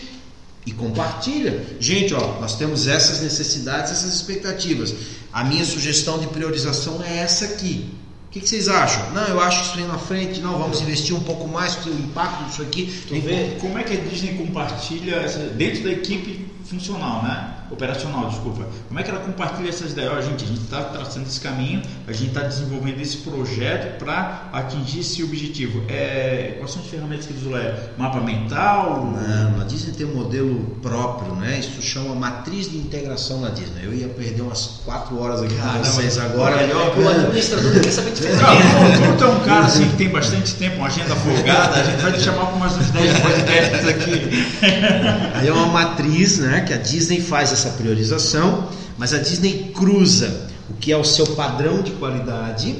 E compartilha. Gente, ó, nós temos essas necessidades, essas expectativas. A minha sugestão de priorização é essa aqui. O que, que vocês acham? Não, eu acho que isso vem na frente. Não, vamos investir um pouco mais, porque o impacto disso aqui. Tu vê como é que a Disney compartilha essa, dentro da equipe funcional, né? Operacional, desculpa. Como é que ela compartilha essas ideias? Ó, gente, a gente está traçando esse caminho, a gente está desenvolvendo esse projeto para atingir esse objetivo. É, quais são as ferramentas que eles usam? É mapa mental? Não, a Disney tem um modelo próprio, né? Isso chama matriz de integração na Disney. Eu ia perder umas 4 horas aqui com vocês agora. melhor, O administrador quer saber de Não, tu é um cara assim que tem bastante tempo, uma agenda folgada, a gente vai te chamar para mais uns 10 podcasts aqui. Aí é uma matriz, né, que a Disney faz essa priorização, mas a Disney cruza o que é o seu padrão de qualidade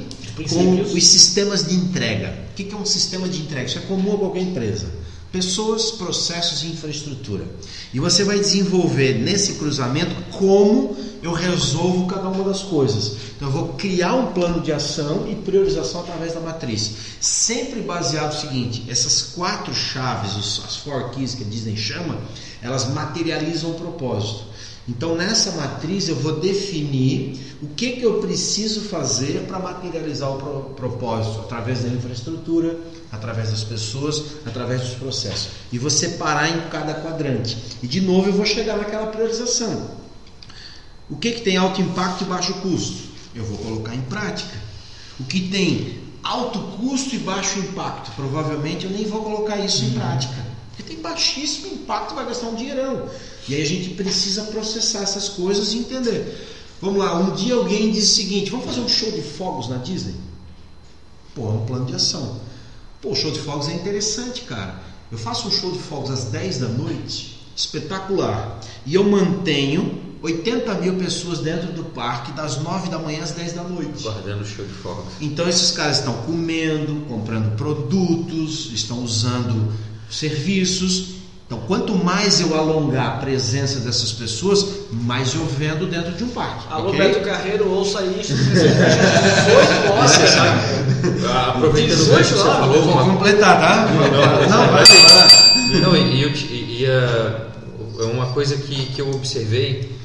com os sistemas de entrega. O que é um sistema de entrega? Isso é comum a qualquer empresa. Pessoas, processos e infraestrutura. E você vai desenvolver nesse cruzamento como eu resolvo cada uma das coisas. Então eu vou criar um plano de ação e priorização através da matriz. Sempre baseado no seguinte: essas quatro chaves, as four keys que a Disney chama, elas materializam o propósito. Então nessa matriz eu vou definir o que, que eu preciso fazer para materializar o pro- propósito através da infraestrutura, através das pessoas, através dos processos. E vou separar em cada quadrante. E de novo eu vou chegar naquela priorização. O que, que tem alto impacto e baixo custo? Eu vou colocar em prática. O que tem alto custo e baixo impacto? Provavelmente eu nem vou colocar isso em prática. Porque tem baixíssimo impacto, vai gastar um dinheirão. E aí a gente precisa processar essas coisas e entender. Vamos lá, um dia alguém disse o seguinte: vamos fazer um show de fogos na Disney? Pô, é um plano de ação. Pô, o show de fogos é interessante, cara. Eu faço um show de fogos às 10 da noite, espetacular. E eu mantenho 80 mil pessoas dentro do parque das 9 da manhã às 10 da noite. Guardando o show de fogos. Então esses caras estão comendo, comprando produtos, estão usando serviços. Então quanto mais eu alongar a presença dessas pessoas, mais eu vendo dentro de um parque. Alô, ok? Beto Carreiro, ouça isso. Foi nossa, sabe? Aproveitando o 18 gancho que você falou, Vou uma, completar, tá? Não, não, Não, vai lá. Não, e, e, e, é uma coisa que, que eu observei,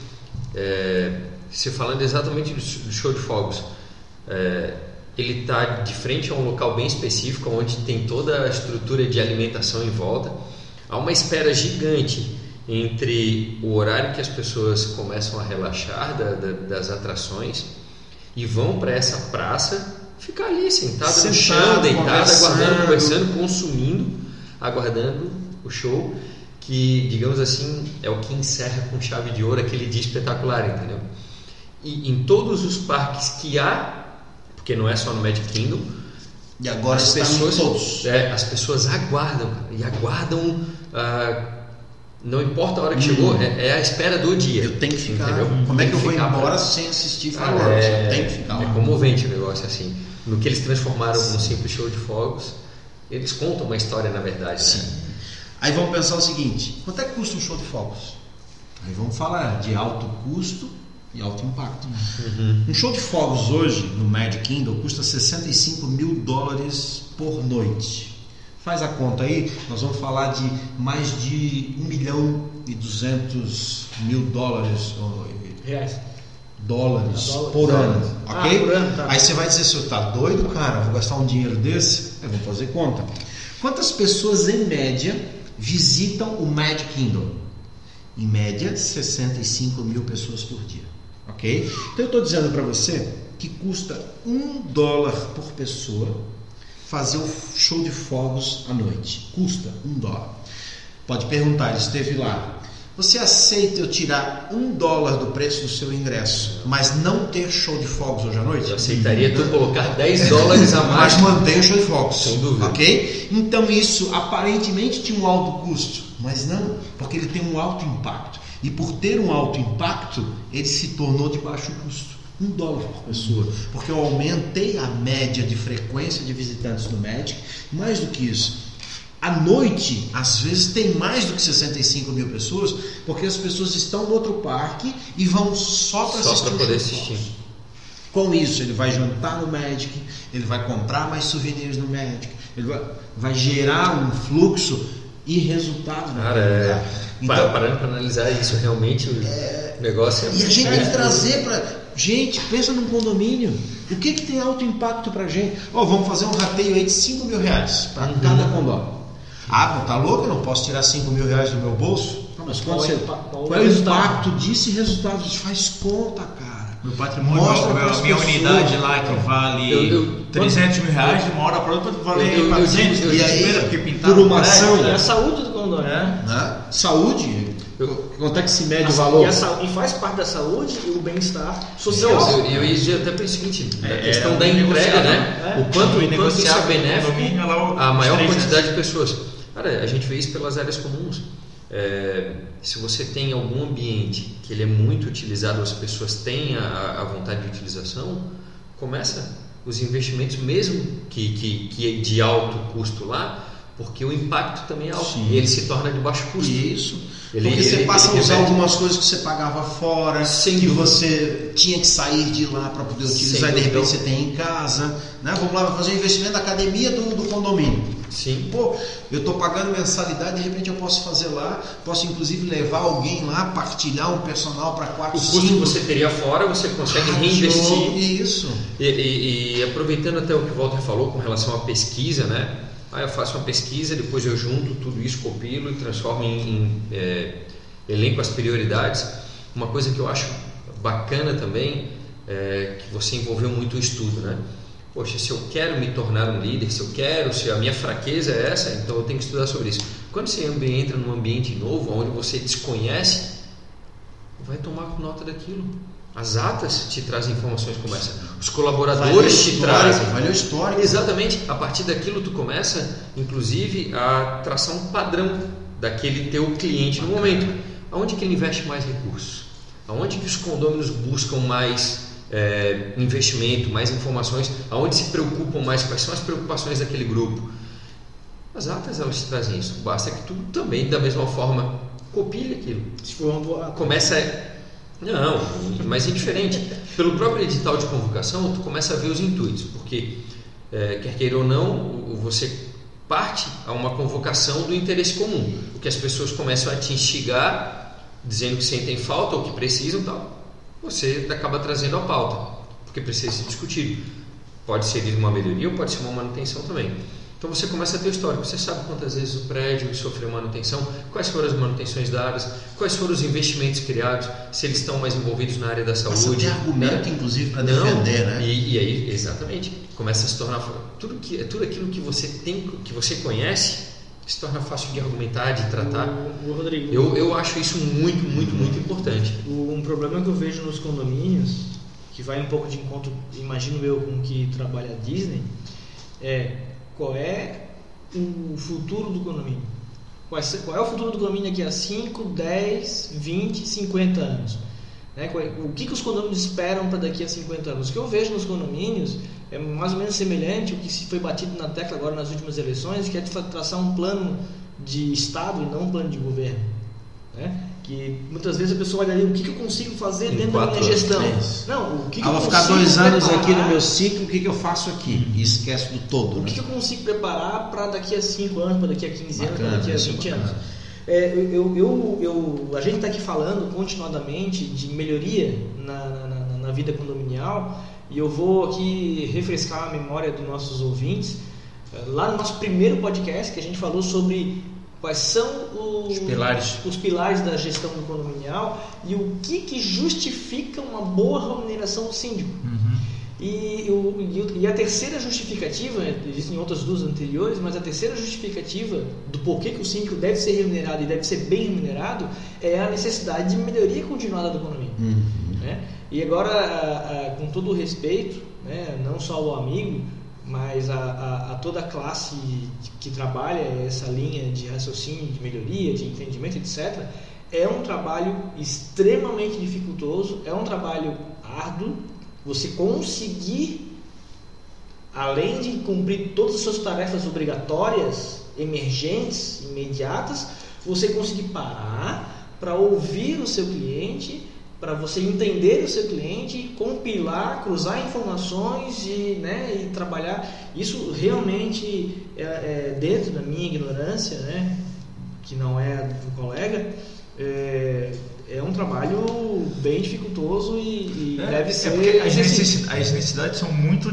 é, você falando exatamente do show de fogos, é, ele está de frente a um local bem específico, onde tem toda a estrutura de alimentação em volta. Há uma espera gigante entre o horário que as pessoas começam a relaxar da- da- das atrações e vão para essa praça ficar ali sentada no Sentado, chão, deitada, aguardando, conversando, consumindo, aguardando o show, que, digamos assim, é o que encerra com chave de ouro aquele dia espetacular, entendeu? E em todos os parques que há, porque não é só no Magic Kingdom, E agora as pessoas, é, as pessoas aguardam e aguardam. Ah, não importa a hora que chegou, é, é a espera do dia. Hum. Eu tenho que ficar. Entendeu? Como é Tem que eu vou embora pra- sem assistir Ah, fireworks? é, Eu tenho que ficar é comovente o negócio assim. No que eles transformaram num simples show de fogos, eles contam uma história na verdade. Sim. Né? Aí vamos pensar o seguinte: quanto é que custa um show de fogos? Aí vamos falar de alto custo e alto impacto. Um show de fogos hoje no Magic Kingdom custa 65 mil dólares por noite. Faz a conta aí, nós vamos falar de mais de 1 milhão e 200 mil dólares, Reais. dólares Ah, dólares. por ano. Ah, ok? por ano, tá. Aí você vai dizer, senhor, tá doido, cara? Vou gastar um dinheiro desse? Eu vou fazer conta. Quantas pessoas, em média, visitam o Magic Kingdom? Em média, 65 mil pessoas por dia, ok? Então eu estou dizendo para você que custa um dólar por pessoa fazer o show de fogos à noite. Custa um dólar. Pode perguntar, ele esteve lá. Você aceita eu tirar um dólar do preço do seu ingresso, mas não ter show de fogos hoje à noite? Eu aceitaria tu colocar 10 <laughs> dólares a mais. Mas mantém o show de fogos. Sem dúvida. Ok? Então isso aparentemente tinha um alto custo, mas não, porque ele tem um alto impacto. E por ter um alto impacto, ele se tornou de baixo custo. Um dólar por pessoa. Porque eu aumentei a média de frequência de visitantes no Magic. Mais do que isso, à noite, às vezes, tem mais do que 65 mil pessoas, porque as pessoas estão no outro parque e vão só para Só assistir. para o poder assistir. Com isso, ele vai jantar no Magic, ele vai comprar mais souvenirs no Magic, ele vai, vai gerar um fluxo e resultado. Cara, é, Então- pa- parando para analisar isso, realmente o negócio é E a gente tem é, que trazer para. Gente, pensa num condomínio. O que, que tem alto impacto para gente? Ó, vamos fazer um rateio aí de 5 mil reais para Uhum. cada condomínio. Ah, não tá louco? Eu não posso tirar 5 mil reais do meu bolso? Não, mas Qual você, é qual qual é é o resultado? impacto disso e resultado? A gente faz conta, cara. Meu patrimônio, Mostra meu- minha pessoas. unidade lá que vale Eu- eu- 300 mil reais, de uma hora para outra valer Eu- eu- eu 400. digo- eu e aí, porque por uma ação, né? a saúde do condomínio. É. Né? Saúde, quanto é que se mede A o sa- valor? E, a e faz parte da saúde e o bem-estar social. Eu, eu ia dizer até pelo seguinte, a É, questão é da entrega, né? é. O quanto, o é Negociável, benéfico o- a maior três, né? quantidade de pessoas. Cara, a gente vê isso pelas áreas comuns. É, se você tem algum ambiente que ele é muito utilizado, as pessoas têm a, a vontade de utilização, começa os investimentos mesmo que, que, que é de alto custo lá, porque o impacto também é alto Sim. e ele se torna de baixo custo. Isso. Ele- Porque você ele- passa ele a usar algumas coisas que você pagava fora, Sem que dúvida. você tinha que sair de lá para poder utilizar Sem e de repente dúvida. você tem em casa. Né? Vamos lá, fazer um investimento na academia do, do condomínio. Sim. Pô, eu estou pagando mensalidade, de repente eu posso fazer lá, posso inclusive levar alguém lá, partilhar um personal para O 4, custo que 5. você teria fora, você consegue reinvestir. Isso. E, e- e aproveitando até o que o Walter falou com relação à pesquisa, né? Ah, eu faço uma pesquisa, depois eu junto tudo isso, copilo e transformo em, em é, elenco as prioridades. Uma coisa que eu acho bacana também é que você envolveu muito o estudo, né? Poxa, se eu quero me tornar um líder, se eu quero, se a minha fraqueza é essa, então eu tenho que estudar sobre isso. Quando você entra num ambiente novo, onde você desconhece, vai tomar nota daquilo. As atas te trazem informações como essa. Os colaboradores te trazem. Valeu histórico. Exatamente. A partir daquilo tu começa, inclusive, a traçar um padrão daquele teu cliente no momento. Aonde que ele investe mais recursos? Aonde que os condôminos buscam mais é, investimento, mais informações? Aonde se preocupam mais? Quais são as preocupações daquele grupo? As atas elas te trazem isso. Basta que tu também, da mesma forma, copie aquilo. Boa- Começa a... Não, mas é diferente. Pelo próprio edital de convocação, tu começa a ver os intuitos, porque é, quer queira ou não, você parte a uma convocação do interesse comum, o que as pessoas começam a te instigar, dizendo que sentem falta ou que precisam, tal. Você acaba trazendo a pauta, porque precisa ser discutido. Pode ser uma melhoria ou pode ser uma manutenção também. Então você começa a ter o histórico, você sabe quantas vezes o prédio sofreu manutenção, quais foram as manutenções dadas, quais foram os investimentos criados, se eles estão mais envolvidos na área da saúde. ter argumento, né? inclusive, para Não, defender, né? E, e aí, exatamente, começa a se tornar tudo que tudo aquilo que você tem, que você conhece, se torna fácil de argumentar, de tratar. O, o Rodrigo, Eu, eu acho isso muito, muito, muito importante. o- um problema que eu vejo nos condomínios, que vai um pouco de encontro, imagino eu, com o que trabalha a Disney, é qual é o futuro do condomínio? Qual é, o futuro do condomínio daqui a 5, 10, 20, 50 anos? Né? É- O que, que os condomínios esperam para daqui a 50 anos? O que eu vejo nos condomínios é mais ou menos semelhante ao que se foi batido na tecla agora nas últimas eleições, que é de traçar um plano de Estado e não um plano de governo. Né? Que muitas vezes a pessoa olha ali, o que, que eu consigo fazer Em dentro da minha gestão? é isso. Não, o que, que Ah, eu vou ficar dois anos preparar- aqui no meu ciclo, o que, que eu faço aqui? E esquece do todo. o né? que, eu consigo preparar para daqui a 5 anos, para daqui a 15 anos, para daqui a isso é 20 bacana. anos? É, eu, eu, eu, a gente está aqui falando continuadamente de melhoria na, na, na- vida condominial e eu vou aqui refrescar a memória dos nossos ouvintes. É, Lá no nosso primeiro podcast que a gente falou sobre quais são os, Os pilares. os pilares da gestão do condominial e o que, que justifica uma boa remuneração do síndico. Uhum. E, o, e a terceira justificativa, existem outras duas anteriores, mas a terceira justificativa do porquê que o síndico deve ser remunerado e deve ser bem remunerado é a necessidade de melhoria continuada do economia. Uhum. Né? E agora, com todo o respeito, né, não só ao amigo, mas a, a, a, toda a classe que trabalha essa linha de raciocínio, de melhoria, de entendimento, etc., é um trabalho extremamente dificultoso, é um trabalho árduo, você conseguir, além de cumprir todas as suas tarefas obrigatórias, emergentes, imediatas, você conseguir parar para ouvir o seu cliente, para você entender o seu cliente, compilar, cruzar informações e, né, e trabalhar. Isso realmente, é, é, dentro da minha ignorância, né, que não é do colega, é, é um trabalho bem dificultoso e, e é, deve é ser. É as, necessidades, as, necessidades são muito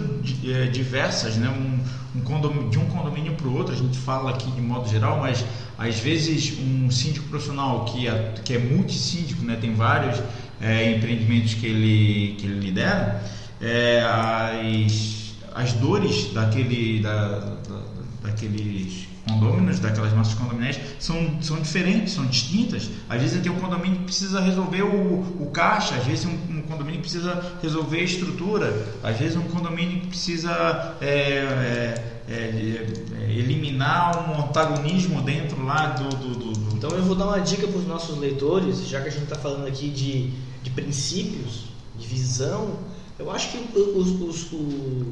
é, diversas, né? Um, um condomínio, de um condomínio para o outro, a gente fala aqui de modo geral, mas às vezes um síndico profissional que é, que é multissíndico, né? tem vários é, empreendimentos que ele, que ele lidera, é, as, as dores daquele, da, da, daqueles condôminos, daquelas massas condominiais, são, são diferentes, são distintas. Às vezes tem um condomínio que precisa resolver o, o caixa, às vezes um, um condomínio precisa resolver a estrutura, às vezes um condomínio precisa é, é, é, é eliminar um antagonismo dentro lá do, do, do, do... Então eu vou dar uma dica para os nossos leitores, já que a gente está falando aqui de princípios, de visão, eu acho que os, os, os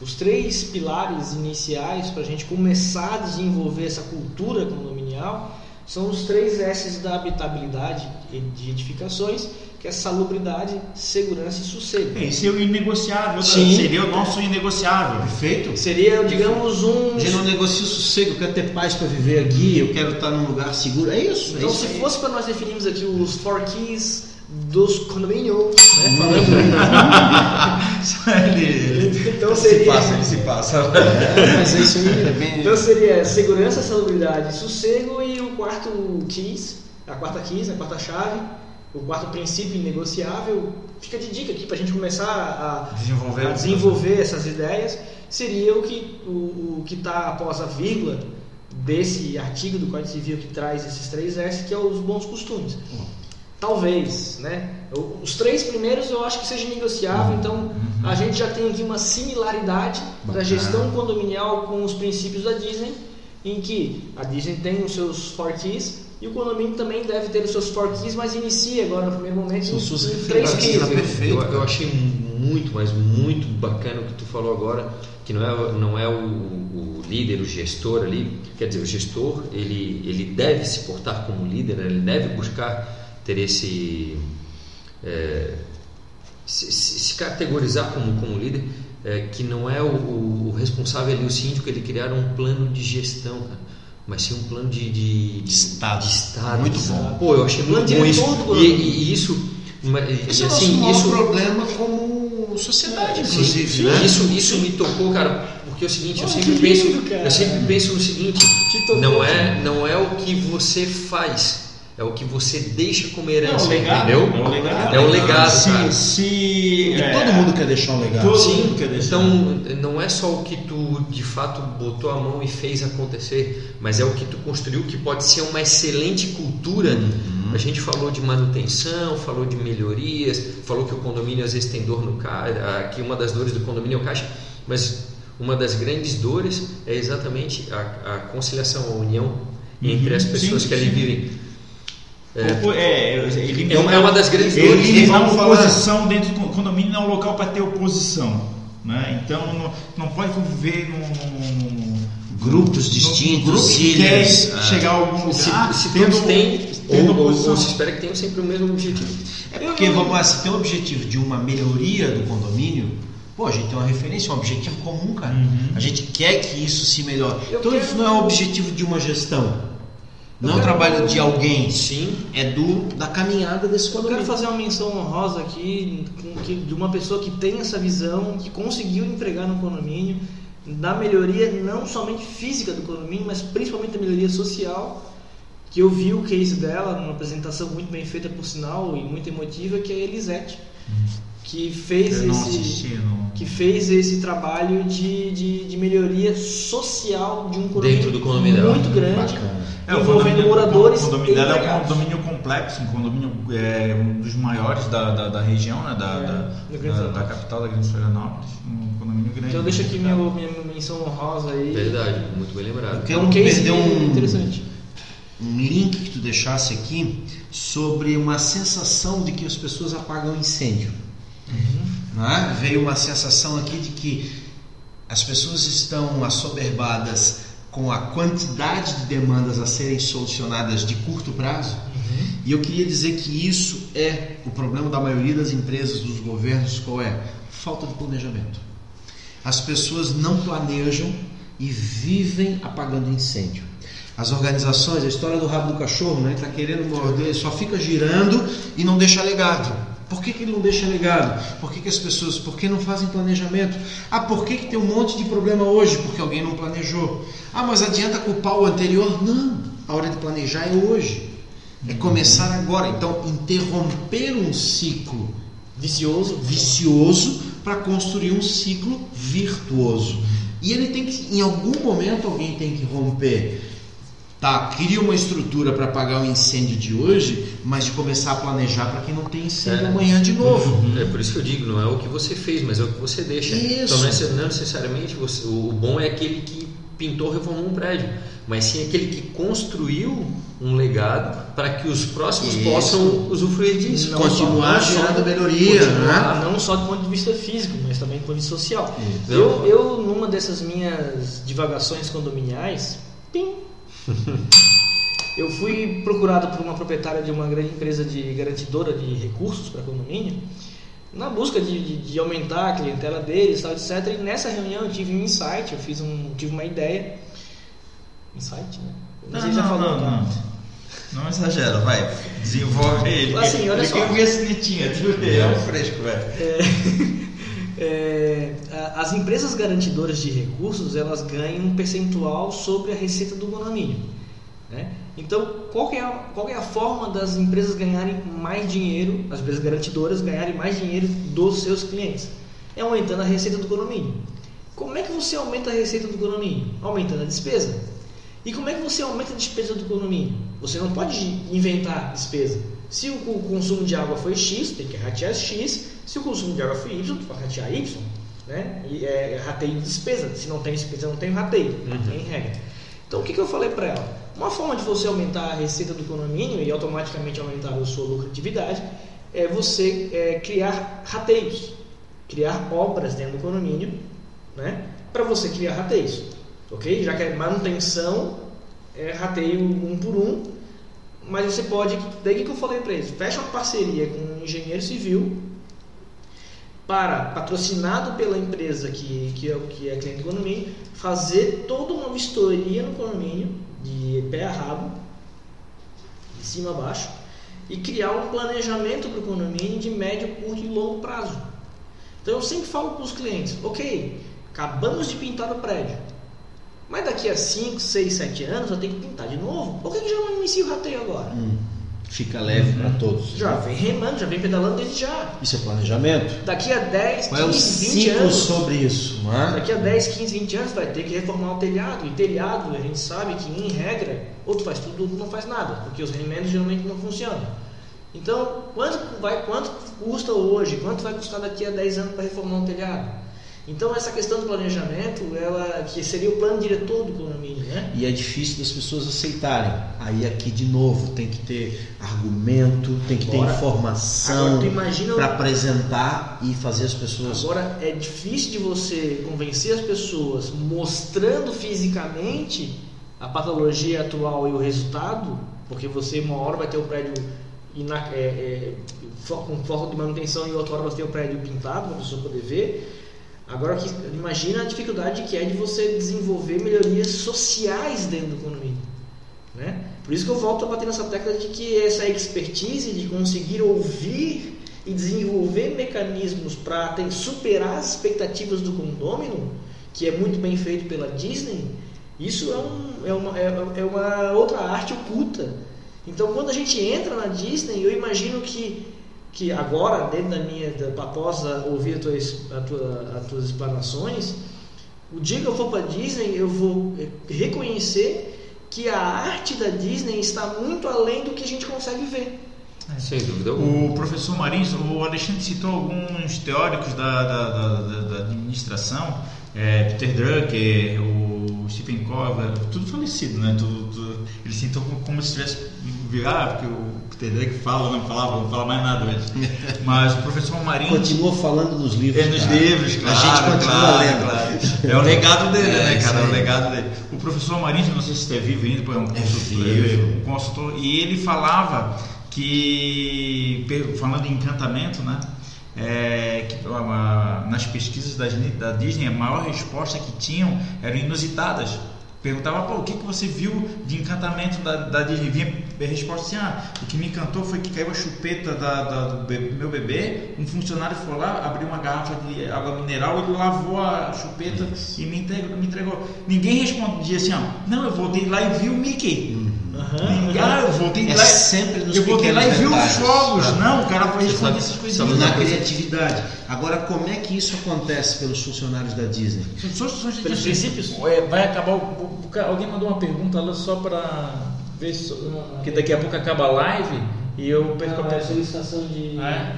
os três pilares iniciais para a gente começar a desenvolver essa cultura condominial são os três S's da habitabilidade de edificações, que é salubridade, segurança e sossego. É, esse é o inegociável, Sim. seria o nosso inegociável. Perfeito. Seria, digamos, um. A gente não negocia o sossego, eu quero ter paz para viver aqui, eu quero estar num lugar seguro. É isso. Então, é isso se aí. fosse para nós definirmos aqui os four keys dos condomínios, né? Falando <laughs> então seria. Se passa, ele se passa. É, mas isso aí é bem... Então seria segurança, salubridade, sossego e o quarto keys, a quarta keys, a quarta chave, o quarto princípio inegociável. Fica de dica aqui para a gente começar a desenvolver, a desenvolver essas ideias. Seria o que o, o que está após a vírgula desse artigo do Código Civil que traz esses três S, que é os bons costumes. Uhum. Talvez, né? Os três primeiros eu acho que seja negociável, uhum. então a uhum. gente já tem aqui uma similaridade Bacana. da gestão condominial com os princípios da Disney, em que a Disney tem os seus four keys e o condomínio também deve ter os seus four keys, mas inicia agora no primeiro momento em, em três keys. Eu, eu achei muito, mas muito bacana o que tu falou agora, que não é, não é o, o líder, o gestor ali, quer dizer, o gestor ele, ele deve se portar como líder, né? ele deve buscar ter esse é, se, se, categorizar como, como líder, é, que não é o, o, responsável ali, o síndico, ele criar um plano de gestão, cara, mas sim um plano de, de, de estado. De estado. Muito bom. Pô, eu achei muito bom isso. E, e, isso. Esse e, assim, é o nosso isso, problema como sociedade, inclusive. Sim, né? Isso, isso me tocou, cara, porque é o seguinte, eu sempre penso, lindo, eu sempre penso no seguinte, não é, não é o que você faz, é o que você deixa como herança, é legado, entendeu? É o legado. É o legado, se, cara. Se, é, todo mundo quer deixar um legado. Todo Sim, mundo quer deixar. Então, não é só o que tu de fato botou a mão e fez acontecer, mas é o que tu construiu que pode ser uma excelente cultura. Uhum. A gente falou de manutenção, falou de melhorias, falou que o condomínio às vezes tem dor no caixa, que uma das dores do condomínio é o caixa, mas uma das grandes dores é exatamente a, a conciliação, a união uhum. entre as pessoas sim, que ali vivem é, é, ele é, uma, é uma das grandes dores. Ele não oposição dentro do condomínio não é um local para ter oposição. Né? Então não, não pode conviver num, grupos distintos, grupos ilhas, ah. chegar a algum lugar. Se, se tendo, tem, tendo ou, ou, ou, se espera que tenham sempre o mesmo objetivo. É porque, vamos lá, se tem o objetivo de uma melhoria do condomínio, Pô, a gente tem uma referência, um objetivo comum, cara. Uhum. A gente quer que isso se melhore. Eu então, quero... isso não é o objetivo de uma gestão. Não é o trabalho de alguém, sim, é do da caminhada desse condomínio. Eu quero fazer uma menção honrosa aqui de uma pessoa que tem essa visão, que conseguiu empregar no condomínio, na melhoria não somente física do condomínio, mas principalmente da melhoria social. Que eu vi o case dela numa apresentação muito bem feita, por sinal, e muito emotiva, que é a Elisete. Que fez Eu esse assisti, que fez esse trabalho de, de, de melhoria social de um condomínio Dentro do condomínio dela. muito grande, Bacana. É, o envolvendo condomínio- moradores O condomínio dela é um condomínio complexo, um condomínio é, um dos maiores da, da, da região, né? Da, É, da, da- da capital da Grande Florianópolis. Um condomínio grande. Então deixa aqui meu, minha menção honrosa aí. Verdade, muito bem lembrado. Eu É um quero case perder um, interessante. um link que tu deixasse aqui sobre uma sensação de que as pessoas apagam incêndio. Né? Veio uma sensação aqui de que as pessoas estão assoberbadas com a quantidade de demandas a serem solucionadas de curto prazo. E eu queria dizer que isso é o problema da maioria das empresas, dos governos, qual é? Falta de planejamento. As pessoas não planejam e vivem apagando incêndio. As organizações, a história do rabo do cachorro, né? Está querendo morder, só fica girando e não deixa legado. Por que, que ele não deixa legado? Por que, que as pessoas, por que não fazem planejamento? Ah, por que, que tem um monte de problema hoje? Porque alguém não planejou. Ah, mas adianta culpar o anterior? Não, a hora de planejar é hoje. É começar agora. Então, interromper um ciclo Vicioso. vicioso para construir um ciclo virtuoso. E ele tem que, em algum momento, alguém tem que romper. Tá, cria uma estrutura para apagar o incêndio de hoje, mas de começar a planejar para que não tenha incêndio É. amanhã de novo. É por isso que eu digo, não é o que você fez, mas é o que você deixa. Isso. Então não, é- não necessariamente você, o bom é aquele que pintou, reformou um prédio, mas sim aquele que construiu um legado para que os próximos Isso. possam usufruir disso. Não Continuar gerando melhoria, continuar, né? Não só do ponto de vista físico, mas também do ponto de vista social. Isso. Eu, eu, numa dessas minhas divagações condominiais, pim, <laughs> eu fui procurado por uma proprietária de uma grande empresa de garantidora de recursos para condomínio, na busca de, de, de aumentar a clientela deles, tal, etc. E nessa reunião eu tive um insight, eu fiz um, tive uma ideia. Insight, né? Não, Você já não, falou, não, tá? não. Não exagera, vai. Desenvolve ele. Assim, olha ele só. essa netinha, tu vê, é um fresco, velho. É, <laughs> a- as empresas garantidoras de recursos elas ganham um percentual sobre a receita do condomínio. Né? Então, qual é a, é a forma das empresas ganharem mais dinheiro, as empresas garantidoras ganharem mais dinheiro dos seus clientes? É aumentando a receita do condomínio. Como é que você aumenta a receita do condomínio? Aumentando a despesa. E como é que você aumenta a despesa do condomínio? Você não pode inventar despesa. Se o, consumo de água foi X, tem que ratear X. Se o consumo de água foi Y, tem que ratear Y. Né? E é rateio de despesa. Se não tem despesa, não tem rateio. Uhum. Tem regra. Então o que, que eu falei para ela? Uma forma de você aumentar a receita do condomínio e automaticamente aumentar a sua lucratividade é você é, criar rateios, criar obras dentro do condomínio, né? Para você criar rateios, ok? Já que é manutenção, é rateio um por um, mas você pode, daí que eu falei para eles, fecha uma parceria com um engenheiro civil para, patrocinado pela empresa que, que, é, que é cliente do condomínio, fazer toda uma vistoria no condomínio, de pé a rabo, de cima a baixo, e criar um planejamento para o condomínio de médio, curto e longo prazo. Então eu sempre falo para os clientes, ok, acabamos de pintar o prédio, mas daqui a 5, 6, 7 anos eu tenho que pintar de novo. Por que, que já não inicia o rateio agora? Hum, fica leve para todos. Já vem remando, já vem pedalando desde já. Isso é planejamento? Daqui a 10, Qual é o 15, 20 ciclo anos. sobre isso? Não é? Daqui a 10, 15, 20 anos vai ter que reformar o telhado. E telhado, a gente sabe que em regra, ou tu faz tudo ou tu não faz nada, porque os remendos geralmente não funcionam. Então, quanto, vai, quanto custa hoje? Quanto vai custar daqui a 10 anos para reformar um telhado? Então, essa questão do planejamento, ela que seria o plano diretor do condomínio, né? E é difícil das pessoas aceitarem. Aí aqui de novo tem que ter argumento, tem que ter Agora- informação tu imagina- para apresentar e fazer as pessoas. Agora, é difícil de você convencer as pessoas mostrando fisicamente a patologia atual e o resultado, porque você uma hora vai ter o prédio ina- é, é, com foco de manutenção e outra hora você tem o prédio pintado para a pessoa poder ver. Agora, imagina a dificuldade que é de você desenvolver melhorias sociais dentro do condomínio. Né? Por isso que eu volto a bater nessa tecla de que essa expertise de conseguir ouvir e desenvolver mecanismos para superar as expectativas do condômino, que é muito bem feito pela Disney, isso é, um, é, uma, é, é uma outra arte oculta. Então, quando a gente entra na Disney, eu imagino que, que agora, dentro da minha, da, após ouvir as tuas, a tua, as tuas explanações, o dia que eu for para Disney, eu vou reconhecer que a arte da Disney está muito além do que a gente consegue ver. É. Sem dúvida. O professor Marins, o Alexandre citou alguns teóricos da, da, da, da administração, é, Peter Drucker, o Stephen Covey, tudo falecido, né? Tudo, tudo, ele citou como se tivesse virar, porque o Peter Drucker fala, não falava, não fala mais nada hoje. <laughs> Mas o professor Marins... Continua falando nos livros, É, nos cara. livros, claro. A gente continua claro, lendo. Claro. É o <laughs> legado dele, É, né, cara? É o legado dele. O professor Marins, não sei se está vivo ainda, é um consultor, vivo. um consultor, e ele falava que, falando em encantamento, né? É, que, ah, nas pesquisas da, da Disney, a maior resposta que tinham eram inusitadas. Perguntava, pô, o que, que você viu de encantamento da, da Disney? Vinha a resposta assim, ah, o que me encantou foi que caiu a chupeta da, da- do be- meu bebê, um funcionário foi lá, abriu uma garrafa de água mineral, ele lavou a chupeta e me entregou, me entregou. Ninguém respondia assim, ó, não, eu voltei lá e vi o Mickey. Ninguém, ah, eu voltei É lá, sempre nos eu voltei lá e vi os fogos. detalhes. Não, o cara foi responder essas coisas. sabe Na criatividade. Agora, como é que isso acontece pelos funcionários da Disney? São destino. princípios? É, vai acabar. O, alguém mandou uma pergunta lá só para ver se. Que daqui a pouco acaba a live e eu perco a Não, é pergunta. solicitação de É?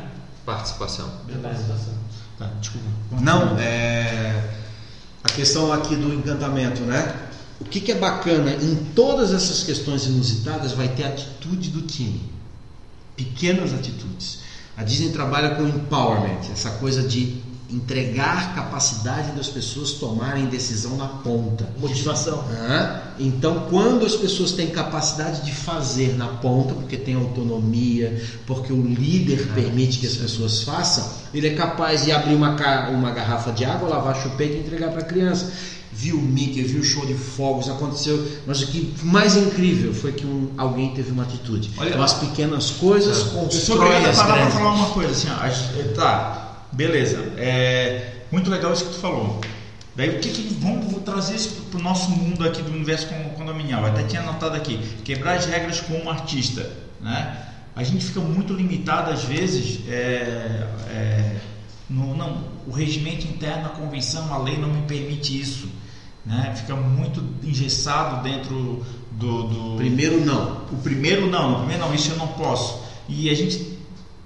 Participação. de participação. Tá, desculpa. Não, é a questão aqui do encantamento, né? O que, que é bacana em todas essas questões inusitadas vai ter a atitude do time, pequenas atitudes. A Disney trabalha com empowerment, essa coisa de entregar capacidade das pessoas tomarem decisão na ponta. Motivação. Então, quando as pessoas têm capacidade de fazer na ponta, porque tem autonomia, porque o líder permite que as pessoas façam, ele é capaz de abrir uma, uma garrafa de água, lavar a chupeta e entregar para a criança. Viu o Mickey, viu o show de fogos, aconteceu. Mas o que mais incrível foi que um- alguém teve uma atitude. Olha- então, as pequenas coisas Eu sou constroem as parar para grandes. falar uma coisa assim, ó, as- tá, beleza, é muito legal isso que tu falou. Daí o que, que vamos trazer isso para o nosso mundo aqui do universo con- condominial? Até tinha anotado aqui, quebrar as regras como artista, né? A gente fica muito limitado às vezes, é, é, no, não, o regimento interno, a convenção, a lei não me permite isso, né? Fica muito engessado dentro do, do Primeiro, não. o primeiro não, o primeiro não, isso eu não posso. E a gente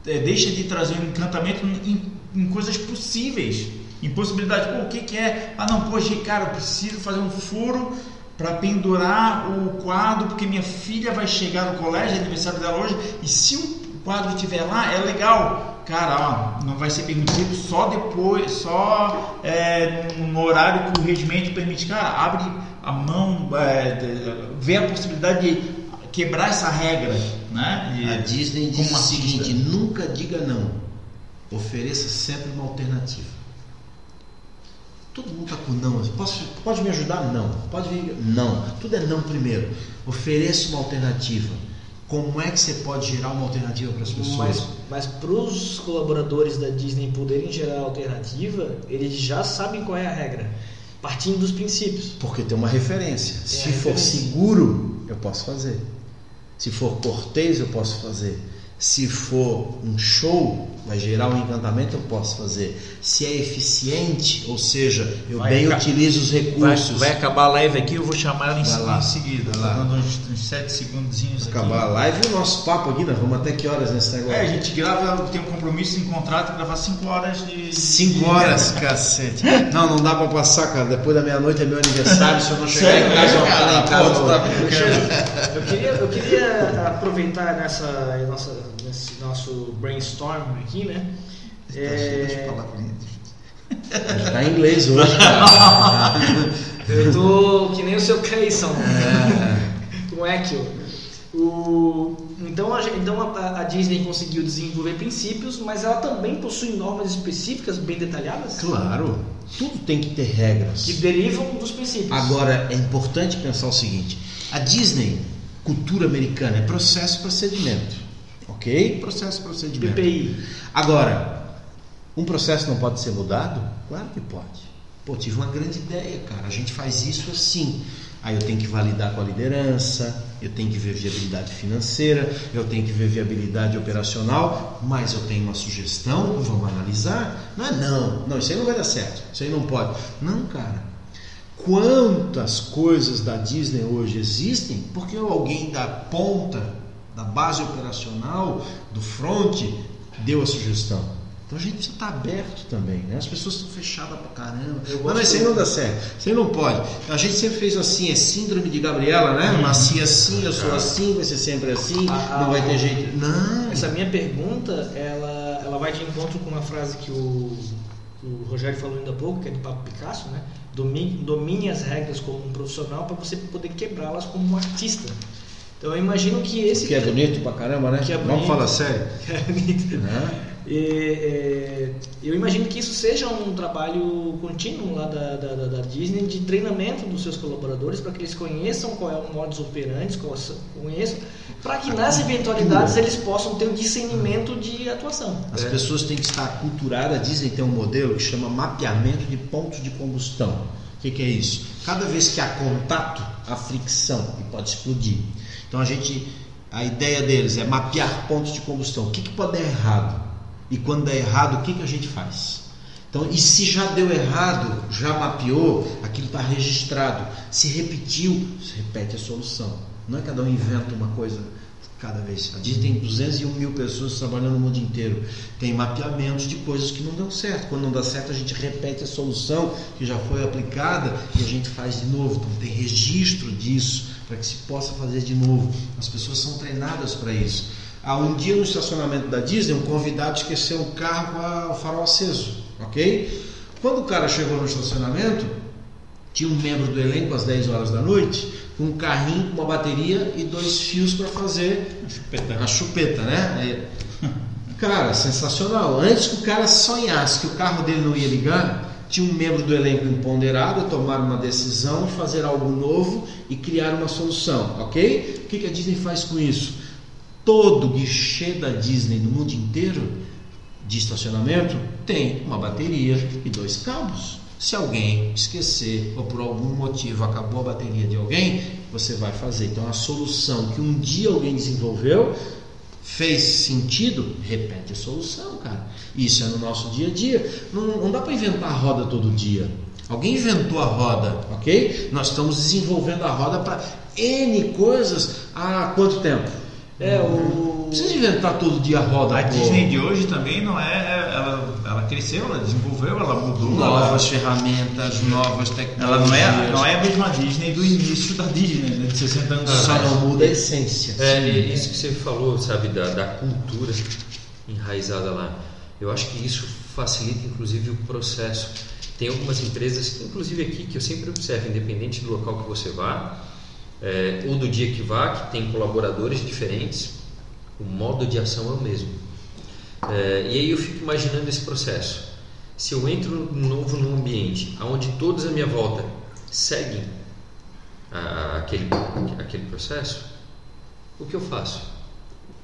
é, deixa de trazer um encantamento em, em coisas possíveis, em possibilidade. Pô, o que, que é? Ah, não, poxa, cara, eu preciso fazer um furo para pendurar o quadro, porque minha filha vai chegar no colégio, é aniversário dela hoje, e se o quadro estiver lá, é legal. Cara, ó, não vai ser permitido só depois, só é, no, horário que o regimento permite. Cara, abre a mão, é, vê a possibilidade de quebrar essa regra, né? E- A Disney diz o seguinte: nunca diga não. Ofereça sempre uma alternativa. Todo mundo está com não. Posso, pode me ajudar? Não. Pode vir? Não. Tudo é não primeiro. Ofereça uma alternativa. Como é que você pode gerar uma alternativa para as pessoas? Mas, mas para os colaboradores da Disney poderem gerar alternativa, eles já sabem qual é a regra, partindo dos princípios. Porque tem uma referência. Se for referência. seguro, eu posso fazer. Se for cortês, eu posso fazer. Se for um show, vai gerar um encantamento, eu posso fazer. Se é eficiente, ou seja, eu Vai bem utilizo os Vai, recursos. vai acabar a live aqui, eu vou chamar ela em, Vai lá. em seguida, Vai lá. dando uns, uns 7 segundinhos aqui. acabar a live e o nosso papo aqui, nós vamos até que horas nesse negócio? É, a gente grava, tem um compromisso em contrato, gravar 5 horas de. Cinco de- horas, <laughs> cacete. Não, não dá pra passar, cara. Depois da meia-noite é meu aniversário. Se eu não chegar em casa, eu cara? tu tá. Eu queria, eu queria aproveitar nessa, nossa, nesse nosso brainstorm aqui, né? É, <laughs> Tá em inglês hoje, cara. <laughs> eu tô que nem o seu Cleison, É. com Echo. O, então a, então a, a Disney conseguiu desenvolver princípios, mas ela também possui normas específicas bem detalhadas Claro, tudo tem que ter regras. que derivam dos princípios. Agora, é importante pensar o seguinte: a Disney, cultura americana, é processo procedimento. Ok? Processo procedimento. PPI. Agora, um processo não pode ser mudado? Claro que pode. Pô, tive uma grande ideia, cara. A gente faz isso assim. Aí eu tenho que validar com a liderança, eu tenho que ver viabilidade financeira, eu tenho que ver viabilidade operacional, mas eu tenho uma sugestão, vamos analisar. Não é não, não, isso aí não vai dar certo, isso aí não pode. Não, cara. Quantas coisas da Disney hoje existem porque alguém da ponta, da base operacional, do front, deu a sugestão. Então a gente precisa estar aberto também, né? As pessoas estão fechadas pra caramba. Não, mas isso aí não dá certo. Isso aí não pode. A gente sempre fez assim, é síndrome de Gabriela, né? Uhum. Nasci assim, eu sou assim, vai ser sempre assim, Ah, não vai ah, ter jeito. Não. Essa minha pergunta, ela, ela vai de encontro com uma frase que o, o Rogério falou ainda há pouco, que é do Papo Picasso, né? Domine, domine as regras como um profissional para você poder quebrá-las como um artista. Então eu imagino que esse Que é bonito pra caramba, né? Que é Vamos bonito. falar sério. <laughs> É bonito. E, é, eu imagino que isso seja um trabalho contínuo lá da, da, da- da Disney de treinamento dos seus colaboradores para que eles conheçam qual é o modus operandi, conheçam, para que nas eventualidades eles possam ter o discernimento de atuação. As É. pessoas têm que estar aculturadas. A Disney tem um modelo que chama mapeamento de pontos de combustão. O que, que é isso? Cada vez que há contato, há fricção e pode explodir. Então a gente, a ideia deles é mapear pontos de combustão. O que, que pode dar errado? E quando der errado, o que, que a gente faz? Então, e se já deu errado, já mapeou, aquilo está registrado. Se repetiu, se repete a solução. Não é cada um inventa uma coisa cada vez. A Disney tem 201 mil pessoas trabalhando no mundo inteiro. Tem mapeamentos de coisas que não dão certo. Quando não dá certo, a gente repete a solução que já foi aplicada e a gente faz de novo. Então tem registro disso para que se possa fazer de novo. As pessoas são treinadas para isso. Há um dia no estacionamento da Disney, um convidado esqueceu o carro com o farol aceso, ok? Quando o cara chegou no estacionamento, tinha um membro do elenco às 10 horas da noite, com um carrinho, com uma bateria e dois fios para fazer Chupeta. a chupeta, né? Cara, sensacional. Antes que o cara sonhasse que o carro dele não ia ligar, tinha um membro do elenco empoderado a tomar uma decisão, fazer algo novo e criar uma solução, ok? O que que a Disney faz com isso? Todo guichê da Disney no mundo inteiro de estacionamento tem uma bateria e dois cabos. Se alguém esquecer ou por algum motivo acabou a bateria de alguém, você vai fazer. Então a solução que um dia alguém desenvolveu fez sentido, repete a solução, cara. Isso é no nosso dia a dia. Não, não dá para inventar a roda todo dia. Alguém inventou a roda, ok? Nós estamos desenvolvendo a roda para N coisas há quanto tempo? É, Não o. precisa inventar todo dia a roda. A pô. Disney de hoje também não é. Ela, ela cresceu, ela desenvolveu, ela mudou. Novas ela, ferramentas, novas tecnologias. ela não é, não é a mesma Disney do início da Disney, né, de 60 anos Só atrás. não muda a essência. É, e isso que você falou, sabe, da, da cultura enraizada lá. Eu acho que isso facilita, inclusive, o processo. Tem algumas empresas, inclusive aqui, que eu sempre observo, independente do local que você vá, é, do dia que vá, que tem colaboradores diferentes, o modo de ação é o mesmo. É, e aí eu fico imaginando esse processo. Se eu entro novo num ambiente onde todos à minha volta seguem a- aquele, aquele processo, o que eu faço?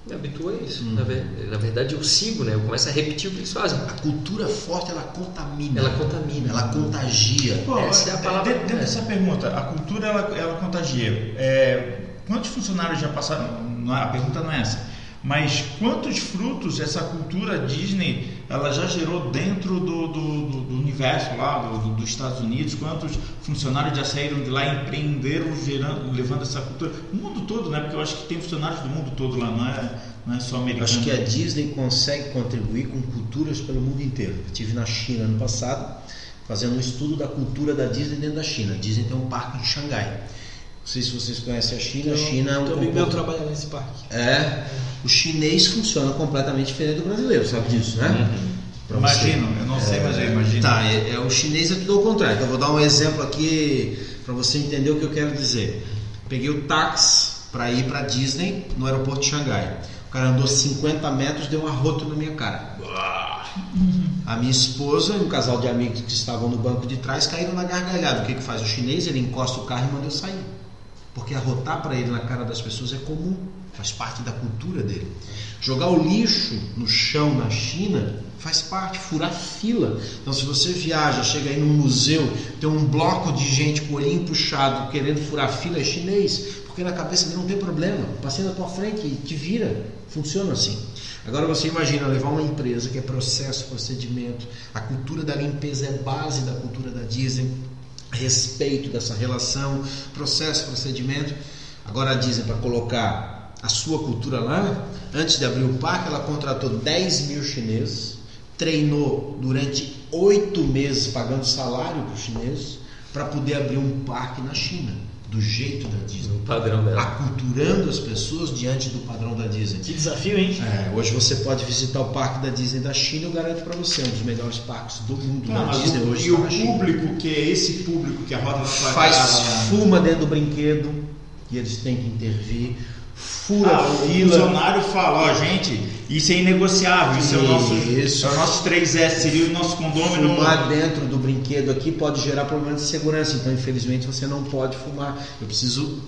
Me habituo a isso. Na, ver- na verdade, eu sigo, né? eu começo a repetir o que eles fazem. A cultura forte ela contamina. Ela contamina. Ela contagia. Pô, Essa é a palavra dentro, dessa pergunta, a cultura ela, ela contagia. É, quantos funcionários já passaram? Não é- a pergunta não é essa. Mas quantos frutos essa cultura Disney ela já gerou dentro do, do, do- do universo lá do- do- dos Estados Unidos? Quantos funcionários já saíram de lá empreenderam gerando, levando essa cultura? O mundo todo, né? Porque eu acho que tem funcionários do mundo todo lá, não é, não é só americano. Acho que a Disney consegue contribuir com culturas pelo mundo inteiro. Eu estive na China ano passado, fazendo um estudo da cultura da Disney dentro da China. A Disney tem um parque em Xangai. Não sei se vocês conhecem a China. A China é um amigo meu comporta- trabalha nesse parque. É, o chinês funciona completamente diferente do brasileiro, sabe disso, né? Você. Imagino, eu não sei, mas eu imagino. Tá, é, é- o chinês é tudo ao contrário. Então, eu vou dar um exemplo aqui para você entender o que eu quero dizer. Peguei o táxi para ir para Disney no aeroporto de Xangai. O cara andou 50 metros, deu um arroto na minha cara. A minha esposa e um casal de amigos que estavam no banco de trás caíram na gargalhada. O que, que faz o chinês? Ele encosta o carro e manda eu sair. Porque arrotar para ele na cara das pessoas é comum. faz parte da cultura dele. Jogar o lixo no chão na China faz parte, furar fila. Então, se você viaja, chega aí num museu, tem um bloco de gente com o olhinho puxado querendo furar fila, é chinês, porque na cabeça dele não tem problema. Passei na tua frente e te vira. Funciona assim. Agora você imagina levar uma empresa que é processo, procedimento, a cultura da limpeza é base da cultura da Disney, respeito dessa relação, processo, procedimento. Agora Disney para colocar a sua cultura lá, antes de abrir o parque, ela contratou 10 mil chineses, treinou durante oito meses pagando salário para os chineses para poder abrir um parque na China do jeito da Disney. O padrão dela. Aculturando as pessoas diante do padrão da Disney. Que desafio, hein? É, hoje você pode visitar o parque da Disney da China, eu garanto para você, é um dos melhores parques do mundo. Não, da mas Disney o- hoje e está o China. público, que é esse público que a roda Faz casa- fuma dentro do brinquedo e eles têm que intervir. Fura Ah, o fila. funcionário fala, ó, gente, isso é inegociável, isso, é o nosso, Isso. é o nosso 3S, seria o nosso condômino. Fumar dentro do brinquedo aqui pode gerar problemas de segurança, então infelizmente você não pode fumar. Eu preciso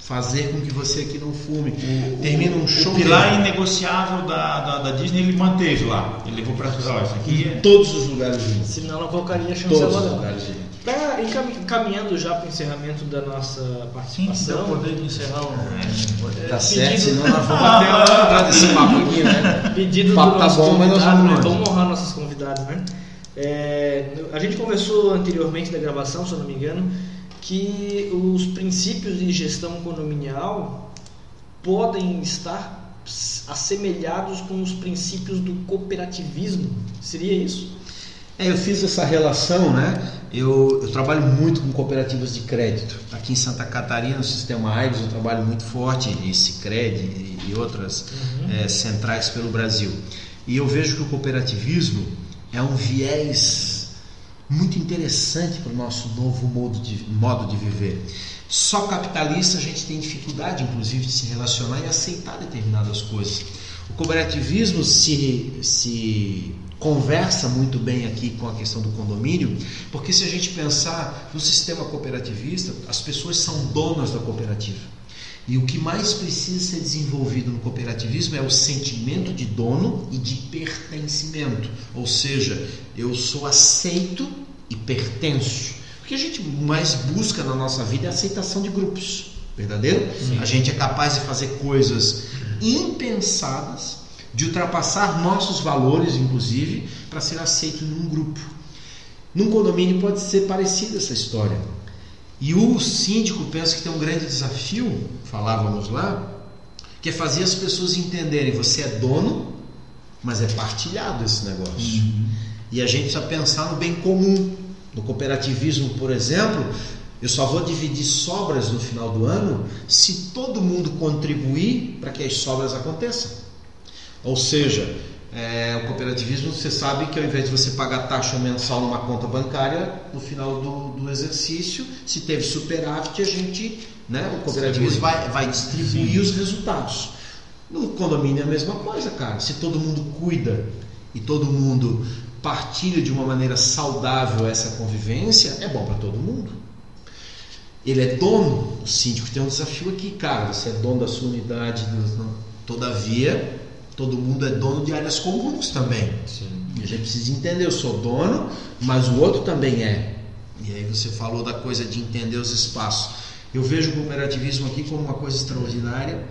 fazer com que você aqui não fume. Termina um show O pilar dele. inegociável da, da, da Disney ele manteve lá. Ele levou para isso aqui é. em todos os lugares do mundo. Senão ela colocaria Todos os lugares do mundo. Pra, encam- encaminhando já para o encerramento da nossa Sim, dá participação. poder de encerrar o. Tá É, certo, pedido- senão nós vamos até a hora desse papo aqui, né? Pedido O papo do tá nosso bom, mas nós convidado, vamos né? Vamos honrar nossos convidados, né? É, a gente conversou anteriormente da gravação, se eu não me engano, que os princípios de gestão condominial podem estar assemelhados com os princípios do cooperativismo. Seria isso? É, eu fiz essa relação, né? Eu, eu trabalho muito com cooperativas de crédito. Aqui em Santa Catarina, no sistema AIRS, eu trabalho muito forte, e Cicred e, e outras eh, centrais pelo Brasil. E eu vejo que o cooperativismo é um viés muito interessante para o nosso novo modo de, modo de viver. Só capitalista a gente tem dificuldade, inclusive, de se relacionar e aceitar determinadas coisas. O cooperativismo se, se conversa muito bem aqui com a questão do condomínio, porque se a gente pensar no sistema cooperativista, as pessoas são donas da cooperativa. E o que mais precisa ser desenvolvido no cooperativismo é o sentimento de dono e de pertencimento. Ou seja, eu sou aceito e pertenço. O que a gente mais busca na nossa vida é a aceitação de grupos. Verdadeiro? A gente é capaz de fazer coisas impensadas, de ultrapassar nossos valores, inclusive, para ser aceito em um grupo. Num condomínio pode ser parecida essa história. E o síndico pensa que tem um grande desafio, falávamos lá, que é fazer as pessoas entenderem: você é dono, mas é partilhado esse negócio. E a gente precisa pensar no bem comum. No cooperativismo, por exemplo, eu só vou dividir sobras no final do ano se todo mundo contribuir para que as sobras aconteçam. Ou seja, é, o cooperativismo você sabe que ao invés de você pagar taxa mensal numa conta bancária, no final do, do exercício, se teve superávit, a gente, né, o cooperativismo vai, vai distribuir os resultados. No condomínio é a mesma coisa, cara. Se todo mundo cuida e todo mundo partilha de uma maneira saudável essa convivência, é bom para todo mundo. Ele é dono, o síndico tem um desafio aqui, cara. Você é dono da sua unidade, todavia, todo mundo é dono de áreas comuns também. Sim. E a gente precisa entender, eu sou dono, mas o outro também é. E aí você falou da coisa de entender os espaços. Eu vejo o cooperativismo aqui como uma coisa extraordinária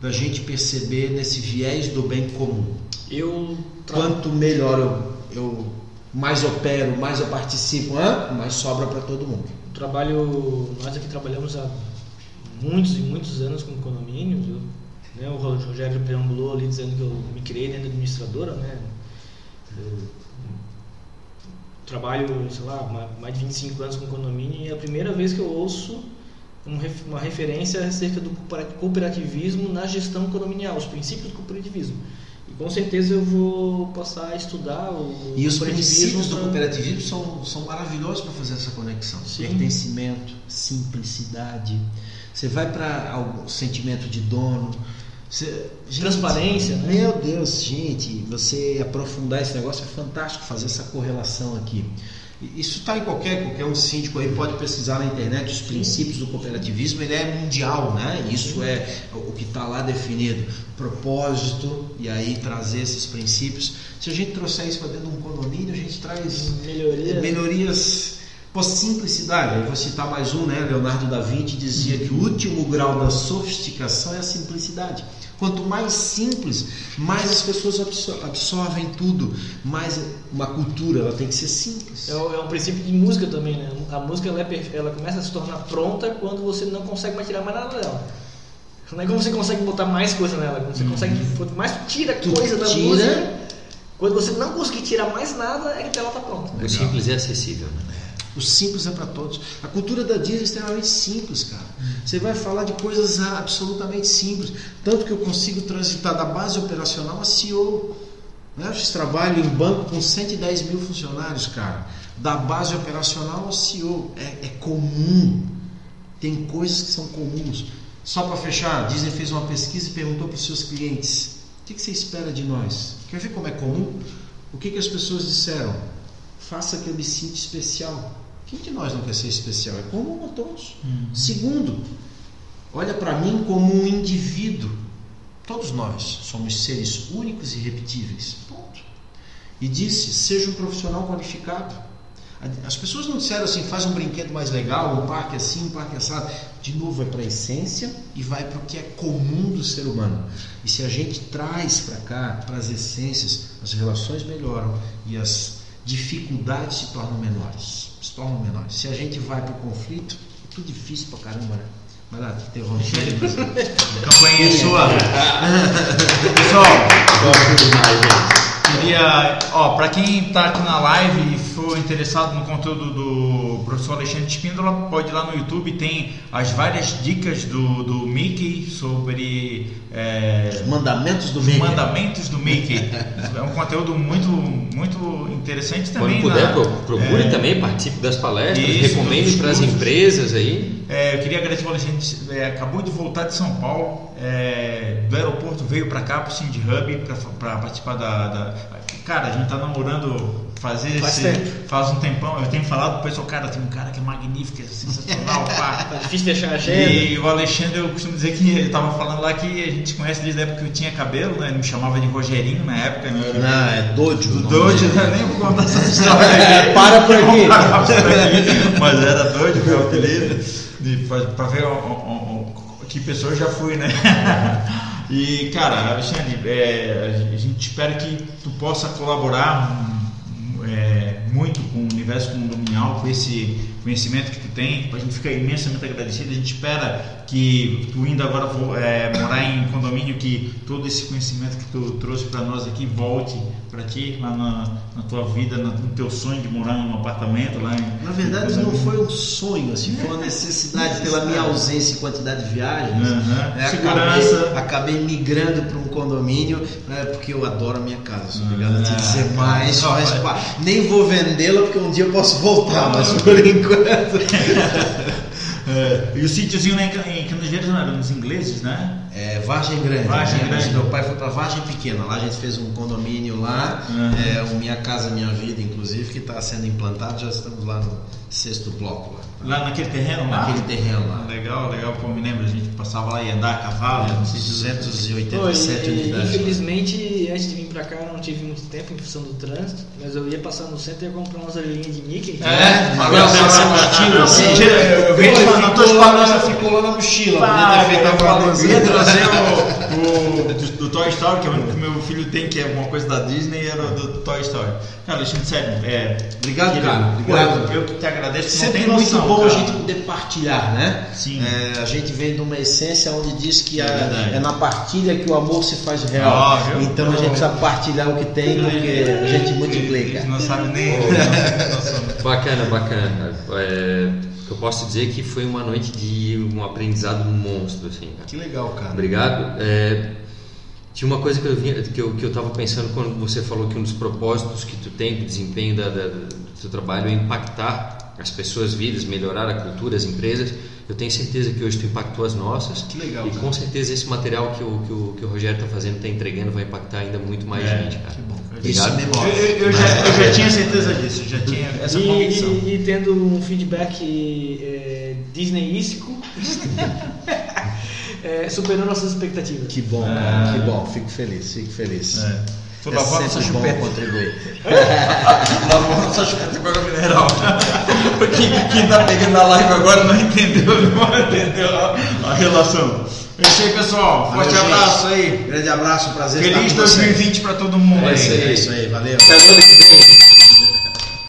da gente perceber nesse viés do bem comum. Eu tra- Quanto melhor eu, eu mais opero, mais eu participo, hã? mais sobra para todo mundo. trabalho, nós aqui trabalhamos há muitos e muitos anos com condomínios. Eu, né, o Rogério preambulou ali dizendo que eu me criei dentro da administradora, né? Eu trabalho, sei lá, ma- mais de 25 anos com condomínio e é a primeira vez que eu ouço um uma referência acerca do coopera- cooperativismo na gestão condominial, os princípios do cooperativismo. E com certeza eu vou passar a estudar o E os princípios do cooperativismo são, são maravilhosos para fazer essa conexão. Sim. Pertencimento, simplicidade. Você vai para o sentimento de dono. Você, gente, Transparência, né? Meu Deus, gente, você aprofundar esse negócio é fantástico fazer essa correlação aqui. Isso está em qualquer, qualquer um síndico aí pode pesquisar na internet os princípios do cooperativismo, ele é mundial, né? Isso é o que está lá definido. Propósito, e aí trazer esses princípios. Se a gente trouxer isso para dentro de um condomínio, a gente traz Melhoria. melhorias por simplicidade. Eu vou citar mais um, né? Leonardo da Vinci dizia que o último grau da sofisticação é a simplicidade. Quanto mais simples, mais as pessoas absor- absorvem tudo. Mais uma cultura, ela tem que ser simples. É, é um princípio de música também, né? A música ela, é ela começa a se tornar pronta quando você não consegue mais tirar mais nada dela. Não é como você consegue botar mais coisa nela, quando você consegue, quanto mais tira Tu coisa da tira. música, quando você não conseguir tirar mais nada, é que ela tá pronta. O simples é acessível. Né? O simples é para todos. A cultura da Disney é extremamente simples, cara. Você vai falar de coisas absolutamente simples. Tanto que eu consigo transitar da base operacional a CEO. Né? Eu trabalho em banco com 110 mil funcionários, cara. Da base operacional ao CEO. É, é comum. Tem coisas que são comuns. Só para fechar, a Disney fez uma pesquisa e perguntou para os seus clientes: o que, que você espera de nós? Quer ver como é comum? O que, que as pessoas disseram? Faça que eu me sinta especial. Quem de nós não quer ser especial? É comum a todos. Segundo, olha para mim como um indivíduo. Todos nós somos seres únicos e irrepetíveis. Ponto. E disse: seja um profissional qualificado. As pessoas não disseram assim, faz um brinquedo mais legal, um parque assim, um parque assado. De novo, vai para a essência e vai para o que é comum do ser humano. E se a gente traz para cá, para as essências, as relações melhoram e as dificuldades se tornam menores. Tornam menores. Se a gente vai para o conflito, é tudo difícil para caramba, né? Vai lá, te interrompe. Campanha sua. Pessoal, Gosto demais, gente. Queria, ó, para quem está aqui na live e for interessado no conteúdo do professor Alexandre Espíndola, pode ir lá no YouTube, tem as várias dicas do, do Mickey sobre é, Mandamentos do os meio. mandamentos do Mickey. <laughs> É um conteúdo muito, muito interessante também. Quando puder, na- pro- procure é, também, participe das palestras, Isso, recomende para as empresas aí. É, eu queria agradecer o Alexandre, é, acabou de voltar de São Paulo, é, do aeroporto veio para cá, para o Cindy Hub, para participar da, da- Cara, a gente tá namorando fazer Faz esse- faz um tempão. Eu tenho falado pro pessoal, cara, tem um cara que é magnífico, é sensacional, <laughs> pá. Tá difícil fechar a agenda. E o Alexandre, eu costumo dizer que ele tava falando lá que a gente se conhece desde a época que eu tinha cabelo, né? Ele me chamava de Rogerinho na época, né? Não, é doido. do doido, né? <laughs> nem vou contar essa <laughs> história aqui. Para por aqui. Mas era doido, meu apelido. De- pra- Pra ver o- o- o- que pessoa eu já fui, né? <laughs> E, cara, Alexandre, é, a gente espera que tu possa colaborar hum, é, muito com o universo condominial, com esse conhecimento que tu tem. A gente fica imensamente agradecido. A gente espera que tu indo agora é, morar em condomínio, que todo esse conhecimento que tu trouxe para nós aqui volte para ti lá na, na tua vida, no, no teu sonho de morar num apartamento lá em, Na verdade, não foi um sonho, assim, foi uma necessidade pela minha ausência e quantidade de viagens. Uhum. né, Segurança. Acabei, acabei migrando para um condomínio, né, porque eu adoro a minha casa. Sou obrigado a te dizer mais. só faz vai. parte. Nem vou vendê-la porque um dia eu posso voltar, mas por enquanto. <laughs> É, e o sítiozinho lá em em Canas Verdes não era nos ingleses, né? É, Vargem Grande. Vargem né? Grande. Meu pai foi para Vargem Pequena. Lá a gente fez um condomínio lá, Uhum. é, o Minha Casa Minha Vida, inclusive, que está sendo implantado. Já estamos lá no sexto bloco. Lá. Lá naquele terreno lá? Naquele terreno lá. Legal, legal, pô, me lembro, a gente passava lá e andar a cavalo, não sei se 287 Pô, e- unidades. Infelizmente, antes de vir pra cá, eu não tive muito tempo em função do trânsito, mas eu ia passar no centro e ia comprar umas orelhinhas de Mickey. É, Agora você assistiu assim. Eu vejo na ficou, lá, na mochila. Ah, podia ter feito a trazer o, o do, do Toy Story, que é o único que meu filho tem, que é alguma coisa da Disney, era o do, do Toy Story. Cara, Alexandre, sério, é, Obrigado, querido, cara. Obrigado. Eu que te agradeço, não Sempre tem muito noção, bom cara. a gente poder partilhar, né? Sim. É, a gente vem de uma essência onde diz que É a- é na partilha que o amor se faz real. Viu? então a gente precisa partilhar o que tem porque a gente multiplica. Não sabe nem. <laughs> não tem noção. Bacana, bacana. É, que eu posso dizer que foi uma noite de um aprendizado monstro, assim. cara. Que legal, cara. Obrigado. É, tinha uma coisa que eu, vinha, que, eu, que eu tava pensando quando você falou que um dos propósitos que tu tem do desempenho da, da- do teu trabalho é impactar as pessoas vidas, melhorar a cultura, as empresas. Eu tenho certeza que hoje tu impactou as nossas. Que legal, E cara. com certeza esse material que o, que o, que o Rogério está fazendo, está entregando, vai impactar ainda muito mais É, gente, cara. Que bom. Obrigado. Eu, eu- já, eu já tinha certeza disso, já tinha essa e, convicção. e- e tendo um feedback é, disneyístico, é, <laughs> superou nossas expectativas. Que bom, cara. Que bom. Fico feliz, fico feliz. Tô É lavando essa chupeta. contribuir. Lavando essa chupeta com água mineral. <laughs> quem, quem tá pegando a live agora não entendeu, <laughs> não entendeu a, a relação. É isso aí, pessoal. Forte Valeu, gente. abraço aí. Grande abraço, prazer Feliz estar com vocês. 2020 pra todo mundo É aí. É isso aí, valeu. Até o ano que vem.